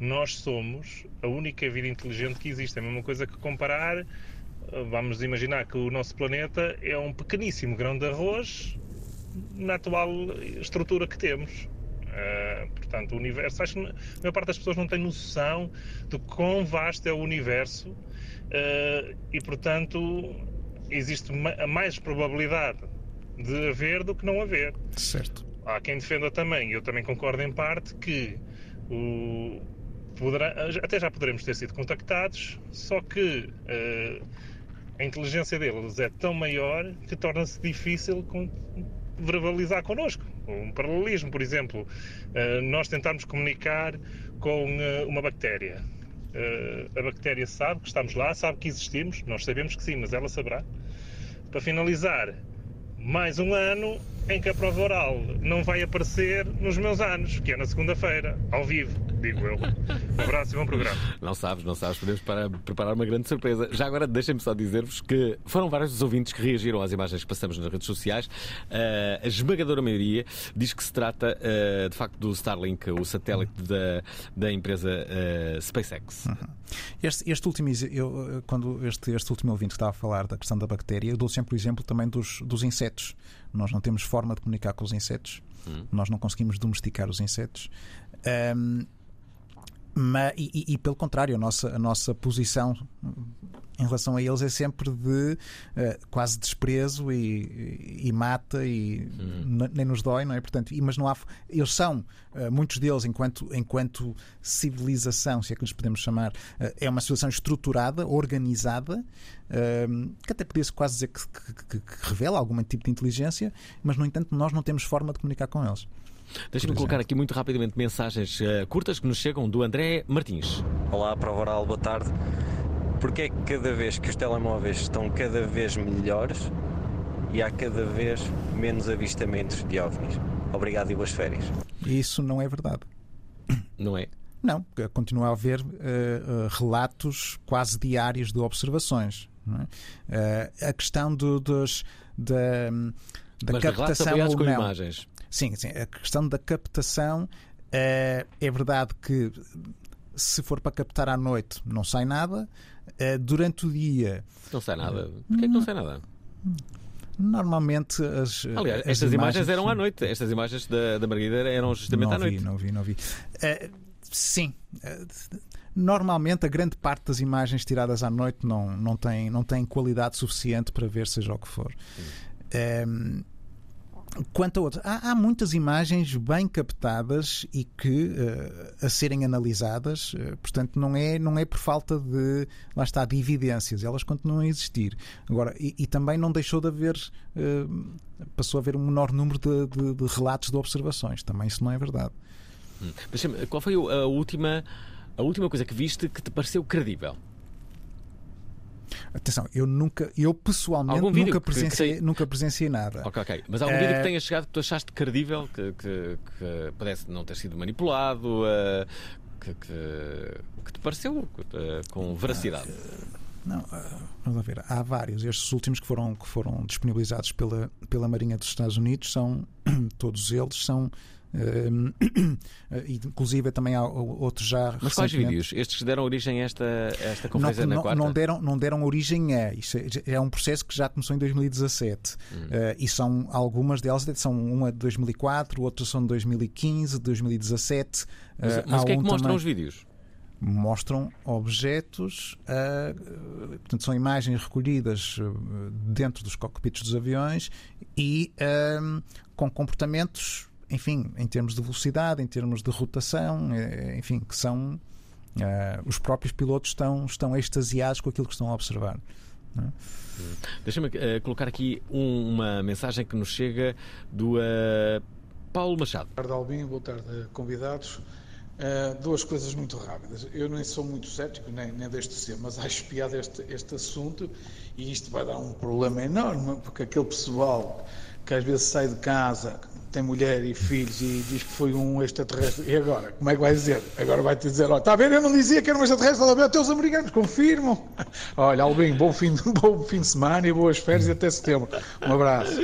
nós somos a única vida inteligente que existe. É a mesma coisa que comparar, eh, vamos imaginar que o nosso planeta é um pequeníssimo grão de arroz na atual estrutura que temos. Uh, portanto, o universo, acho que a maior parte das pessoas não tem noção de quão vasto é o universo uh, e, portanto, existe ma- mais probabilidade de haver do que não haver. Certo. Há quem defenda também, eu também concordo em parte, que o, poderá, até já poderemos ter sido contactados, só que uh, a inteligência deles é tão maior que torna-se difícil com- verbalizar connosco. Um paralelismo, por exemplo, eh, nós tentarmos comunicar com eh, uma bactéria. Eh, a bactéria sabe que estamos lá, sabe que existimos, nós sabemos que sim, mas ela saberá. Para finalizar, mais um ano em que a prova oral não vai aparecer nos meus anos, que é na segunda-feira, ao vivo, digo eu. Um abraço e bom programa. Não sabes, não sabes, podemos para- preparar uma grande surpresa. Já agora deixem-me só dizer-vos que foram vários dos ouvintes que reagiram às imagens que passamos nas redes sociais. Ah, a esmagadora maioria diz que se trata ah, de facto do Starlink, o satélite da, da empresa ah, SpaceX. Este, este último, eu, quando este, este último ouvinte que estava a falar da questão da bactéria, eu dou sempre o exemplo também dos, dos insetos. Nós não temos forma de comunicar com os insetos, Hum. nós não conseguimos domesticar os insetos. Ahm, ma- e, e- e, pelo contrário, a nossa, a nossa posição em relação a eles é sempre de eh, quase desprezo e, e mata e n- nem nos dói, não é? Portanto, e- mas não há. Eles são, eh, muitos deles, enquanto, enquanto civilização, se é que lhes podemos chamar, eh, é uma civilização estruturada, organizada, eh, que até podia-se quase dizer que, que- que- que revela algum tipo de inteligência, mas no entanto nós não temos forma de comunicar com eles. Deixa-me Por colocar exemplo. aqui muito rapidamente mensagens ah, curtas que nos chegam do André Martins. Olá, Prova Oral, boa tarde. Porquê é que cada vez que os telemóveis estão cada vez melhores e há cada vez menos avistamentos de OVNIs? Obrigado e boas férias. E isso não é verdade. Não é? Não, porque continua a haver eh, eh, relatos quase diários de observações. não é? Eh, a questão do, dos, da, da Mas de relatos captação ou com não. imagens. Sim, sim, a questão da captação eh, é verdade que se for para captar à noite não sai nada. Eh, durante o dia Não sai nada. Porquê é que não sai nada? normalmente as Aliás, as estas imagens, eram à noite. Estas imagens da, da Margarida eram justamente não à noite. Vi, não vi, não vi. Eh, sim. eh, normalmente a grande parte das imagens tiradas à noite não, não, tem, não tem qualidade suficiente para ver seja o que for. Eh, Quanto a outras, há, há muitas imagens bem captadas e que eh, a serem analisadas, eh, portanto, não é, não é por falta de lá está, de evidências, elas continuam a existir. Agora, e, e também não deixou de haver, eh, passou a haver um menor número de, de- de relatos de observações. Também isso não é verdade. Hum. Deixa-me- qual foi a última, a última coisa que viste que te pareceu credível? Atenção, eu nunca, eu pessoalmente Algum nunca que- que presenciei, tem- nunca presenciei nada. Ok, ok. Mas há algum Eh, vídeo que tenha chegado que tu achaste credível, que, que, que parece não ter sido manipulado, eh, que, que, que te pareceu eh, com veracidade? Não, ah, vamos ver. Há vários. Estes últimos que foram, que foram disponibilizados pela, pela Marinha dos Estados Unidos são todos eles são ah, e inclusive também há outros já Mas quais vídeos? Estes que deram origem a esta, esta não, conferência na não- quarta? não deram, não deram origem a. Isso é, é um processo que já começou em 2017. Hum. Eh, e são algumas delas são uma de 2004, outras são de 2015, 2017. Mas, eh, mas o que é que mostram também- os vídeos? mostram objetos, ah, portanto, são imagens recolhidas dentro dos cockpits dos aviões e ah, com comportamentos, enfim, em termos de velocidade, em termos de rotação, eh, enfim, que são. ah, os próprios pilotos estão, estão extasiados com aquilo que estão a observar. é? Deixa-me eh, colocar aqui um- uma mensagem que nos chega do eh, Paulo Machado. Boa tarde, Albin. Boa tarde, convidados. Uh, duas coisas muito rápidas. Eu nem sou muito cético, nem, nem deixo de ser, mas acho piada este, este assunto e isto vai dar um problema enorme, porque aquele pessoal que às vezes sai de casa, tem mulher e filhos e diz que foi um extraterrestre, e agora? Como é que vai dizer? Agora vai-te dizer: Ó, está a ver? Eu não dizia que era um extraterrestre, olha, até os americanos confirmam. Olha, Albin, bom fim, bom fim de semana e boas férias e até setembro. Um abraço.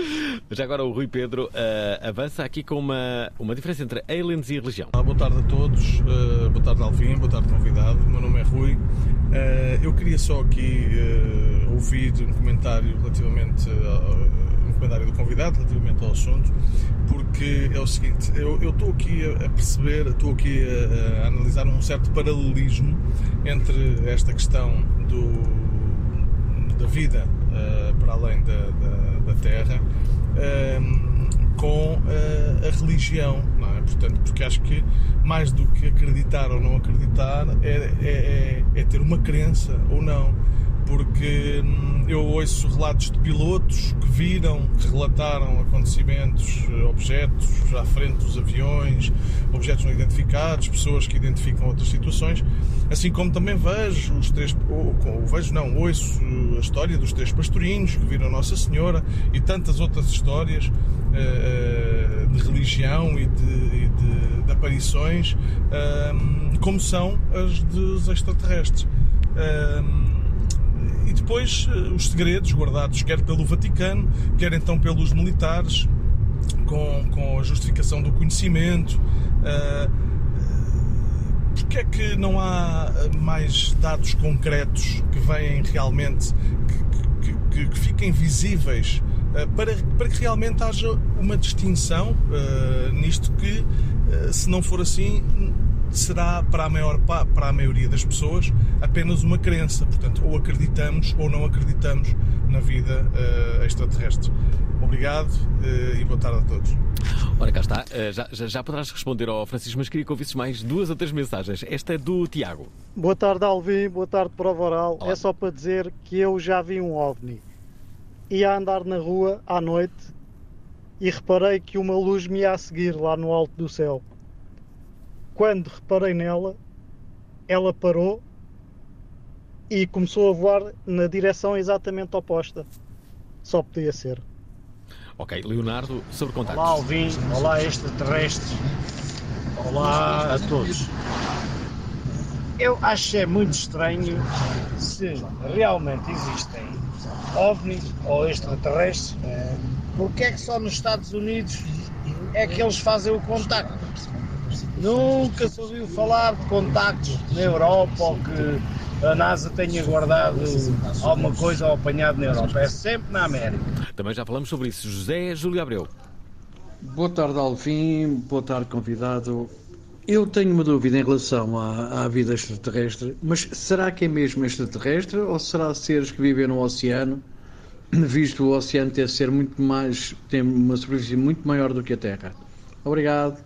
Já agora o Rui Pedro eh, avança aqui com uma, uma diferença entre aliens e religião. Olá, boa tarde a todos, Uh, boa tarde Alvin, boa tarde convidado, o meu nome é Rui. Uh, eu queria só aqui uh, ouvir um comentário relativamente a, um comentário do convidado relativamente ao assunto, porque é o seguinte, eu estou aqui a, a perceber, estou aqui a, a analisar um certo paralelismo entre esta questão do, da vida uh, para além da, da, da Terra um, com uh, a religião, é? Portanto, porque acho que mais do que acreditar ou não acreditar é, é, é- é ter uma crença ou não. Porque hum, eu ouço relatos de pilotos que viram, que relataram acontecimentos, eh, objetos à frente dos aviões, objetos não identificados, pessoas que identificam outras situações, assim como também vejo os três, ou, ou vejo não, ouço a história dos três pastorinhos que viram Nossa Senhora e tantas outras histórias eh, de religião e de, e de- de aparições, hum, como são as dos extraterrestres. Hum, e depois eh, os segredos guardados quer pelo Vaticano, quer então pelos militares, com, com a justificação do conhecimento. Ah, Porquê é que não há mais dados concretos que vêm realmente, que, que- que- que fiquem visíveis para, para que realmente haja uma distinção eh, nisto que, eh, se não for assim, será para a, maior, pa- para a maioria das pessoas apenas uma crença. Portanto, ou acreditamos ou não acreditamos na vida eh, extraterrestre. Obrigado eh, e boa tarde a todos. Ora, cá está. Eh, já, já, já poderás responder ao Francisco, mas queria que ouvisses mais duas ou três mensagens. Esta é do Tiago. Boa tarde, Alvin. Boa tarde, Prova Oral. É só para dizer que eu já vi um OVNI. Ia andar na rua à noite e reparei que uma luz me ia a seguir lá no alto do céu. Quando reparei nela, ela parou e começou a voar na direção exatamente oposta. Só podia ser. Ok, Leonardo, sobre contactos. Olá, Alvin. Olá, extraterrestres. Olá a todos. Eu acho é muito estranho se realmente existem ovnis ou extraterrestres, porque é que só nos Estados Unidos é que eles fazem o contacto? Nunca se ouviu falar de contactos na Europa ou que a NASA tenha guardado alguma coisa ou apanhado na Europa. É sempre na América. Também já falamos sobre isso. José Júlio Abreu. Boa tarde, Alfim. Boa tarde, convidado. Eu tenho uma dúvida em relação à, à vida extraterrestre, mas será que é mesmo extraterrestre ou será seres que vivem no oceano, visto o oceano ter ser muito mais, tem uma superfície muito maior do que a Terra? Obrigado,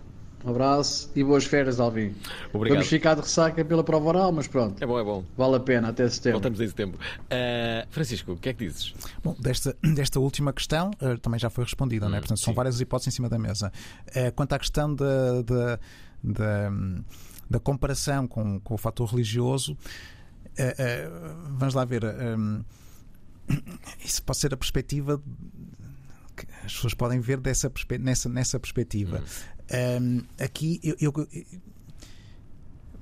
um abraço e boas férias, Alvin. Obrigado. Vamos ficar de ressaca pela prova oral, mas pronto. É bom, é bom. Vale a pena, até setembro. Voltamos em setembro. Uh, Francisco, o que é que dizes? Bom, desta, desta última questão uh, também já foi respondida, não é? Portanto, são várias hipóteses em cima da mesa. Uh, quanto à questão da, da, da, da comparação com, com o fator religioso, uh, vamos lá ver. isso pode ser a perspectiva que as pessoas podem ver dessa, perspe nessa, nessa perspectiva. Um, aqui eu, eu,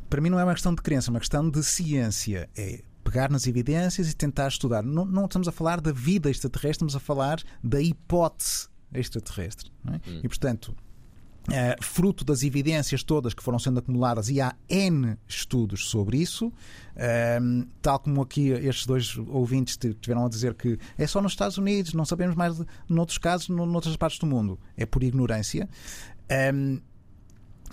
para mim não é uma questão de crença, é uma questão de ciência. É pegar nas evidências e tentar estudar. Não, não estamos a falar da vida extraterrestre, estamos a falar da hipótese extraterrestre. É? Hum. E portanto, Uh, fruto das evidências todas que foram sendo acumuladas, e há N estudos sobre isso, uh, tal como aqui estes dois ouvintes tiveram a dizer que é só nos Estados Unidos, não sabemos mais de, noutros casos, noutras partes do mundo. É por ignorância. Um,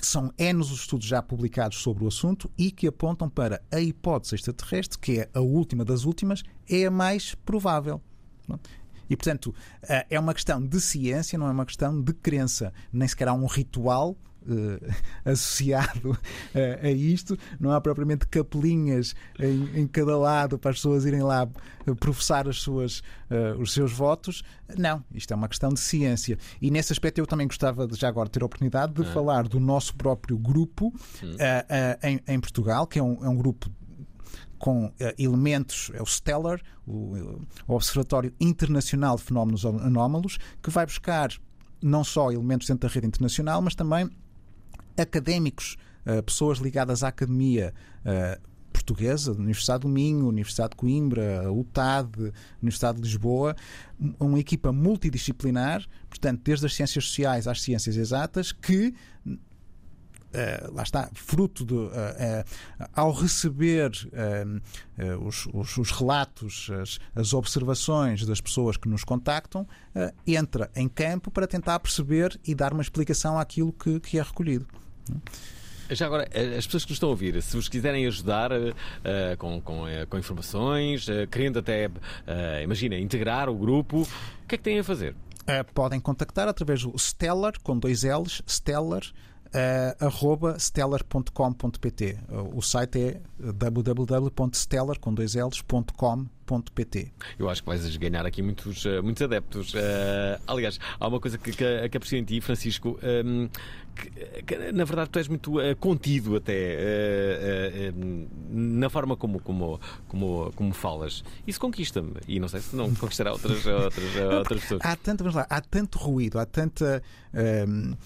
são N os estudos já publicados sobre o assunto e que apontam para a hipótese extraterrestre, que é a última das últimas, é a mais provável. E, portanto, eh, é uma questão de ciência, não é uma questão de crença. Nem sequer há um ritual associado uh, a isto. Não há propriamente capelinhas em, em, cada lado para as pessoas irem lá professar as suas, os seus votos. Não, isto é uma questão de ciência. E nesse aspecto eu também gostava de já agora ter a oportunidade de falar do nosso próprio grupo em, em, Portugal, que é um, é um grupo com uh, elementos, é o Stellar, o, o, Observatório Internacional de Fenómenos Anómalos, que vai buscar não só elementos dentro da rede internacional, mas também académicos, uh, pessoas ligadas à academia uh, portuguesa, Universidade do Minho, Universidade de Coimbra, UTAD, Universidade de Lisboa, uma equipa multidisciplinar, portanto, desde as ciências sociais às ciências exatas, que Uh, lá está, fruto de. Uh, uh, ao receber os, os, os, relatos, as, as, observações das pessoas que nos contactam, entra em campo para tentar perceber e dar uma explicação àquilo que, que é recolhido. Já agora, as pessoas que nos estão a ouvir, se vos quiserem ajudar uh, com, com, uh, com, informações, uh, querendo até, imagina, integrar o grupo, o que é que têm a fazer? podem contactar através do Stellar, com dois L's, Stellar, uh, arroba stellar.com.pt. O site é www.stellar.com.pt. Eu acho que vais ganhar aqui muitos, eh, muitos adeptos. Uh, aliás, há uma coisa que, que, que aprecio em ti, Francisco, um, que, que, na verdade tu és muito uh, contido até uh, na forma como, como, como, como falas. Isso conquista-me. E não sei se não conquistará outras, outras, outras pessoas. Há tanto, vamos lá, há tanto ruído, há tanta. Um, eh,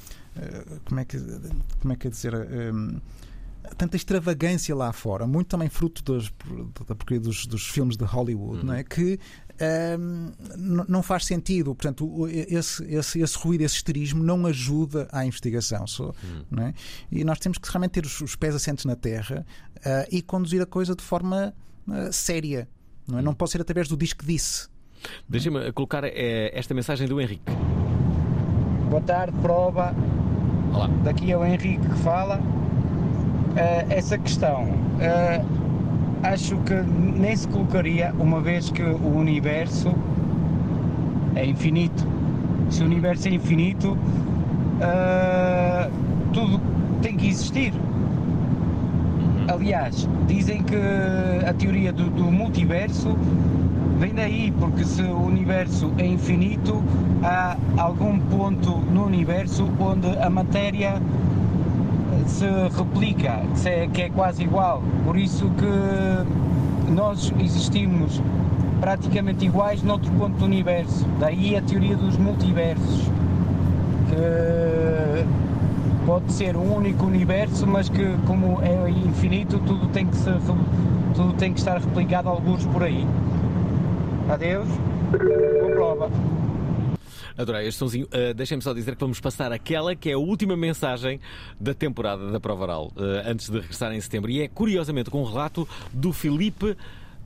como é que como é que é dizer um, tanta extravagância lá fora, muito também fruto dos, da porcaria dos, dos filmes de Hollywood, uhum. não é? Que um, não faz sentido. Portanto, esse, esse, esse ruído, esse histerismo não ajuda à investigação. Só, uhum. não é? E nós temos que realmente ter os, os pés assentes na terra uh, e conduzir a coisa de forma uh, séria. Não, é? Uhum. não pode ser através do disco disse. Deixa-me colocar é, esta mensagem do Henrique. Boa tarde, prova. Olá. Daqui é o Henrique que fala. Uh, essa questão uh, acho que nem se colocaria, uma vez que o universo é infinito. Se o universo é infinito, uh, tudo tem que existir. Uhum. Aliás, dizem que a teoria do, do multiverso vem daí, porque se o universo é infinito, há algum ponto no universo onde a matéria se replica, que é quase igual. Por isso que nós existimos praticamente iguais noutro ponto do universo. Daí a teoria dos multiversos, que pode ser um único universo, mas que como é infinito, tudo tem que, tudo tem que estar replicado alguns por aí. Adeus, boa prova. Adorei este sonzinho. Uh, Deixem-me só dizer que vamos passar aquela que é a última mensagem da temporada da prova oral, uh, antes de regressar em setembro. E é, curiosamente, com um relato do Felipe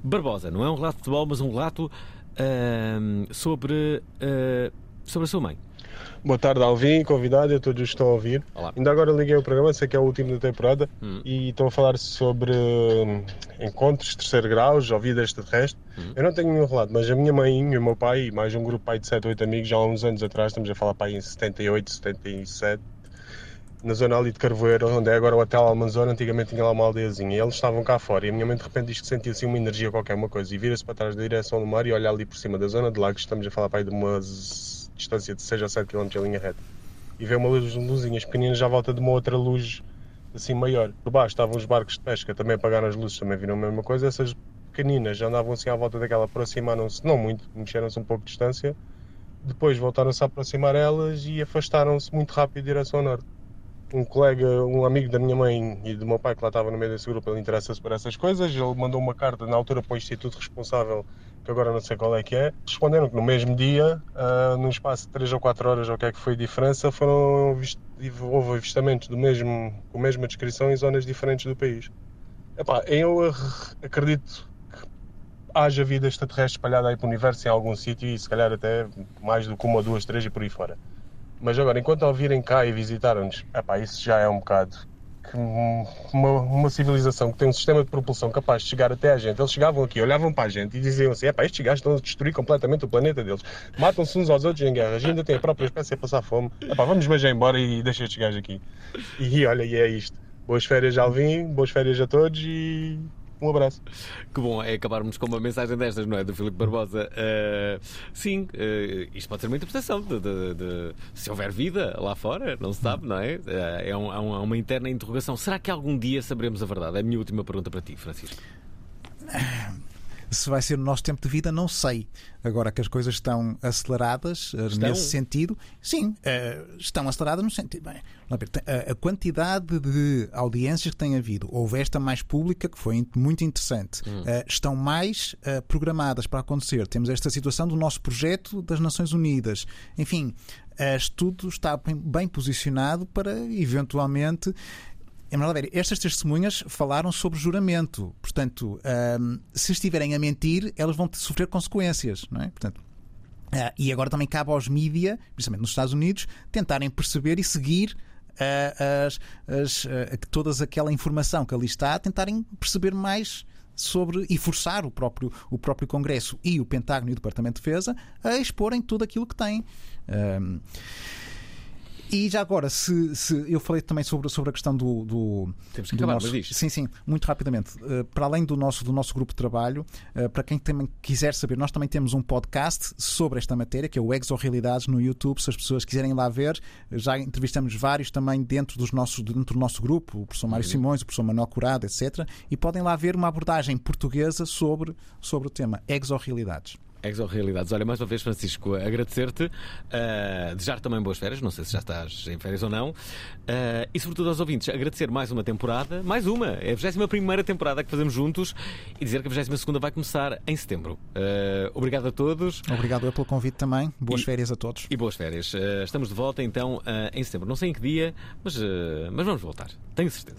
Barbosa. Não é um relato de futebol, mas um relato uh, sobre, sobre a sua mãe. Boa tarde, Alvin, convidado a todos os que estão a ouvir. Olá. Ainda agora liguei o programa, sei que é o último da temporada, hum. e estão a falar sobre hum, encontros de terceiro grau, já vida extraterrestre. Hum. Eu não tenho nenhum relato, mas a minha mãe e o meu pai, e mais um grupo pai de 7 ou 8 amigos, já há uns anos atrás, estamos a falar pai em 78, 77, na zona ali de Carvoeiro, onde é agora o Hotel Almanzora, antigamente tinha lá uma aldeiazinha, e eles estavam cá fora, e a minha mãe de repente diz que sentia assim uma energia qualquer, uma coisa, e vira-se para trás da direção do mar e olha ali por cima da zona de lagos, estamos a falar pai de umas distância de 6 a 7 km em linha reta, e vê uma luz, luzinhas pequeninas à volta de uma outra luz assim maior. Por baixo estavam os barcos de pesca, também apagaram as luzes, também viram a mesma coisa. Essas pequeninas andavam assim à volta daquela, aproximaram-se, não muito, mexeram-se um pouco de distância, depois voltaram-se a aproximar elas e afastaram-se muito rápido em direção ao norte. Um colega, um amigo da minha mãe e do meu pai que lá estava no meio desse grupo, ele interessa-se por essas coisas, ele mandou uma carta na altura para o instituto responsável que agora não sei qual é que é, responderam que no mesmo dia, uh, num espaço de 3 ou 4 horas, ou o que é que foi a diferença, foram houve avistamentos do mesmo, com a mesma descrição em zonas diferentes do país. Epá, eu acredito que haja vida extraterrestre espalhada aí para o universo em algum sítio e se calhar até mais do que uma, duas, três e por aí fora. Mas agora, enquanto ao virem cá e visitaram-nos, isso já é um bocado que uma, uma, civilização que tem um sistema de propulsão capaz de chegar até a gente. Eles chegavam aqui, olhavam para a gente e diziam assim: é estes gajos estão a destruir completamente o planeta deles. Matam-se uns aos outros em guerras, ainda tem a própria espécie a passar fome. Epá, vamos beijar embora e deixa estes gajos aqui. E olha, e é isto. Boas férias, Alvin, boas férias a todos e um abraço. Que bom é acabarmos com uma mensagem destas, não é? Do Filipe Barbosa. Uh, sim, uh, isto pode ser uma interpretação de, de, de, se houver vida lá fora, não se sabe, não é? Uh, é, um, é uma interna interrogação. Será que algum dia saberemos a verdade? É a minha última pergunta para ti, Francisco. Se vai ser o nosso tempo de vida, não sei. Agora que as coisas estão aceleradas eh, estão? nesse sentido, sim, uh, estão aceleradas no sentido. Bem, a, a, quantidade de audiências que tem havido, houve esta mais pública, que foi muito interessante, hum. uh, estão mais uh, programadas para acontecer. Temos esta situação do nosso projeto das Nações Unidas. Enfim, uh, tudo está bem, bem posicionado para eventualmente Emanuel Vera, estas testemunhas falaram sobre juramento. Portanto, um, se estiverem a mentir, elas vão sofrer consequências, não é? Portanto, uh, e agora também cabe aos mídia, principalmente nos Estados Unidos, tentarem perceber e seguir uh, as, as, uh, toda aquela informação que ali está, tentarem perceber mais sobre e forçar o próprio, o próprio Congresso e o Pentágono e o Departamento de Defesa a exporem tudo aquilo que têm. Um, e já agora, se, se eu falei também sobre, sobre a questão do. do Temos que do acabar, nosso, mas. Sim, sim, muito rapidamente. Uh, para além do nosso, do nosso grupo de trabalho, uh, para quem também quiser saber, nós também temos um podcast sobre esta matéria, que é o Exo-Realidades no YouTube. Se as pessoas quiserem lá ver, já entrevistamos vários também dentro, dos nossos, dentro do nosso grupo, o professor Mário uhum. Simões, o professor Manuel Curado, etc. E podem lá ver uma abordagem portuguesa sobre, sobre o tema Exo-Realidades. Exo-realidades. Olha, mais uma vez, Francisco, agradecer-te, uh, desejar também boas férias, não sei se já estás em férias ou não, uh, e sobretudo aos ouvintes, agradecer mais uma temporada, mais uma, é a 21 temporada que fazemos juntos e dizer que a 22 vai começar em setembro. Uh, obrigado a todos. Obrigado eu pelo convite também, boas e, férias a todos. E boas férias. estamos de volta então em setembro, não sei em que dia, mas, mas vamos voltar, tenho certeza.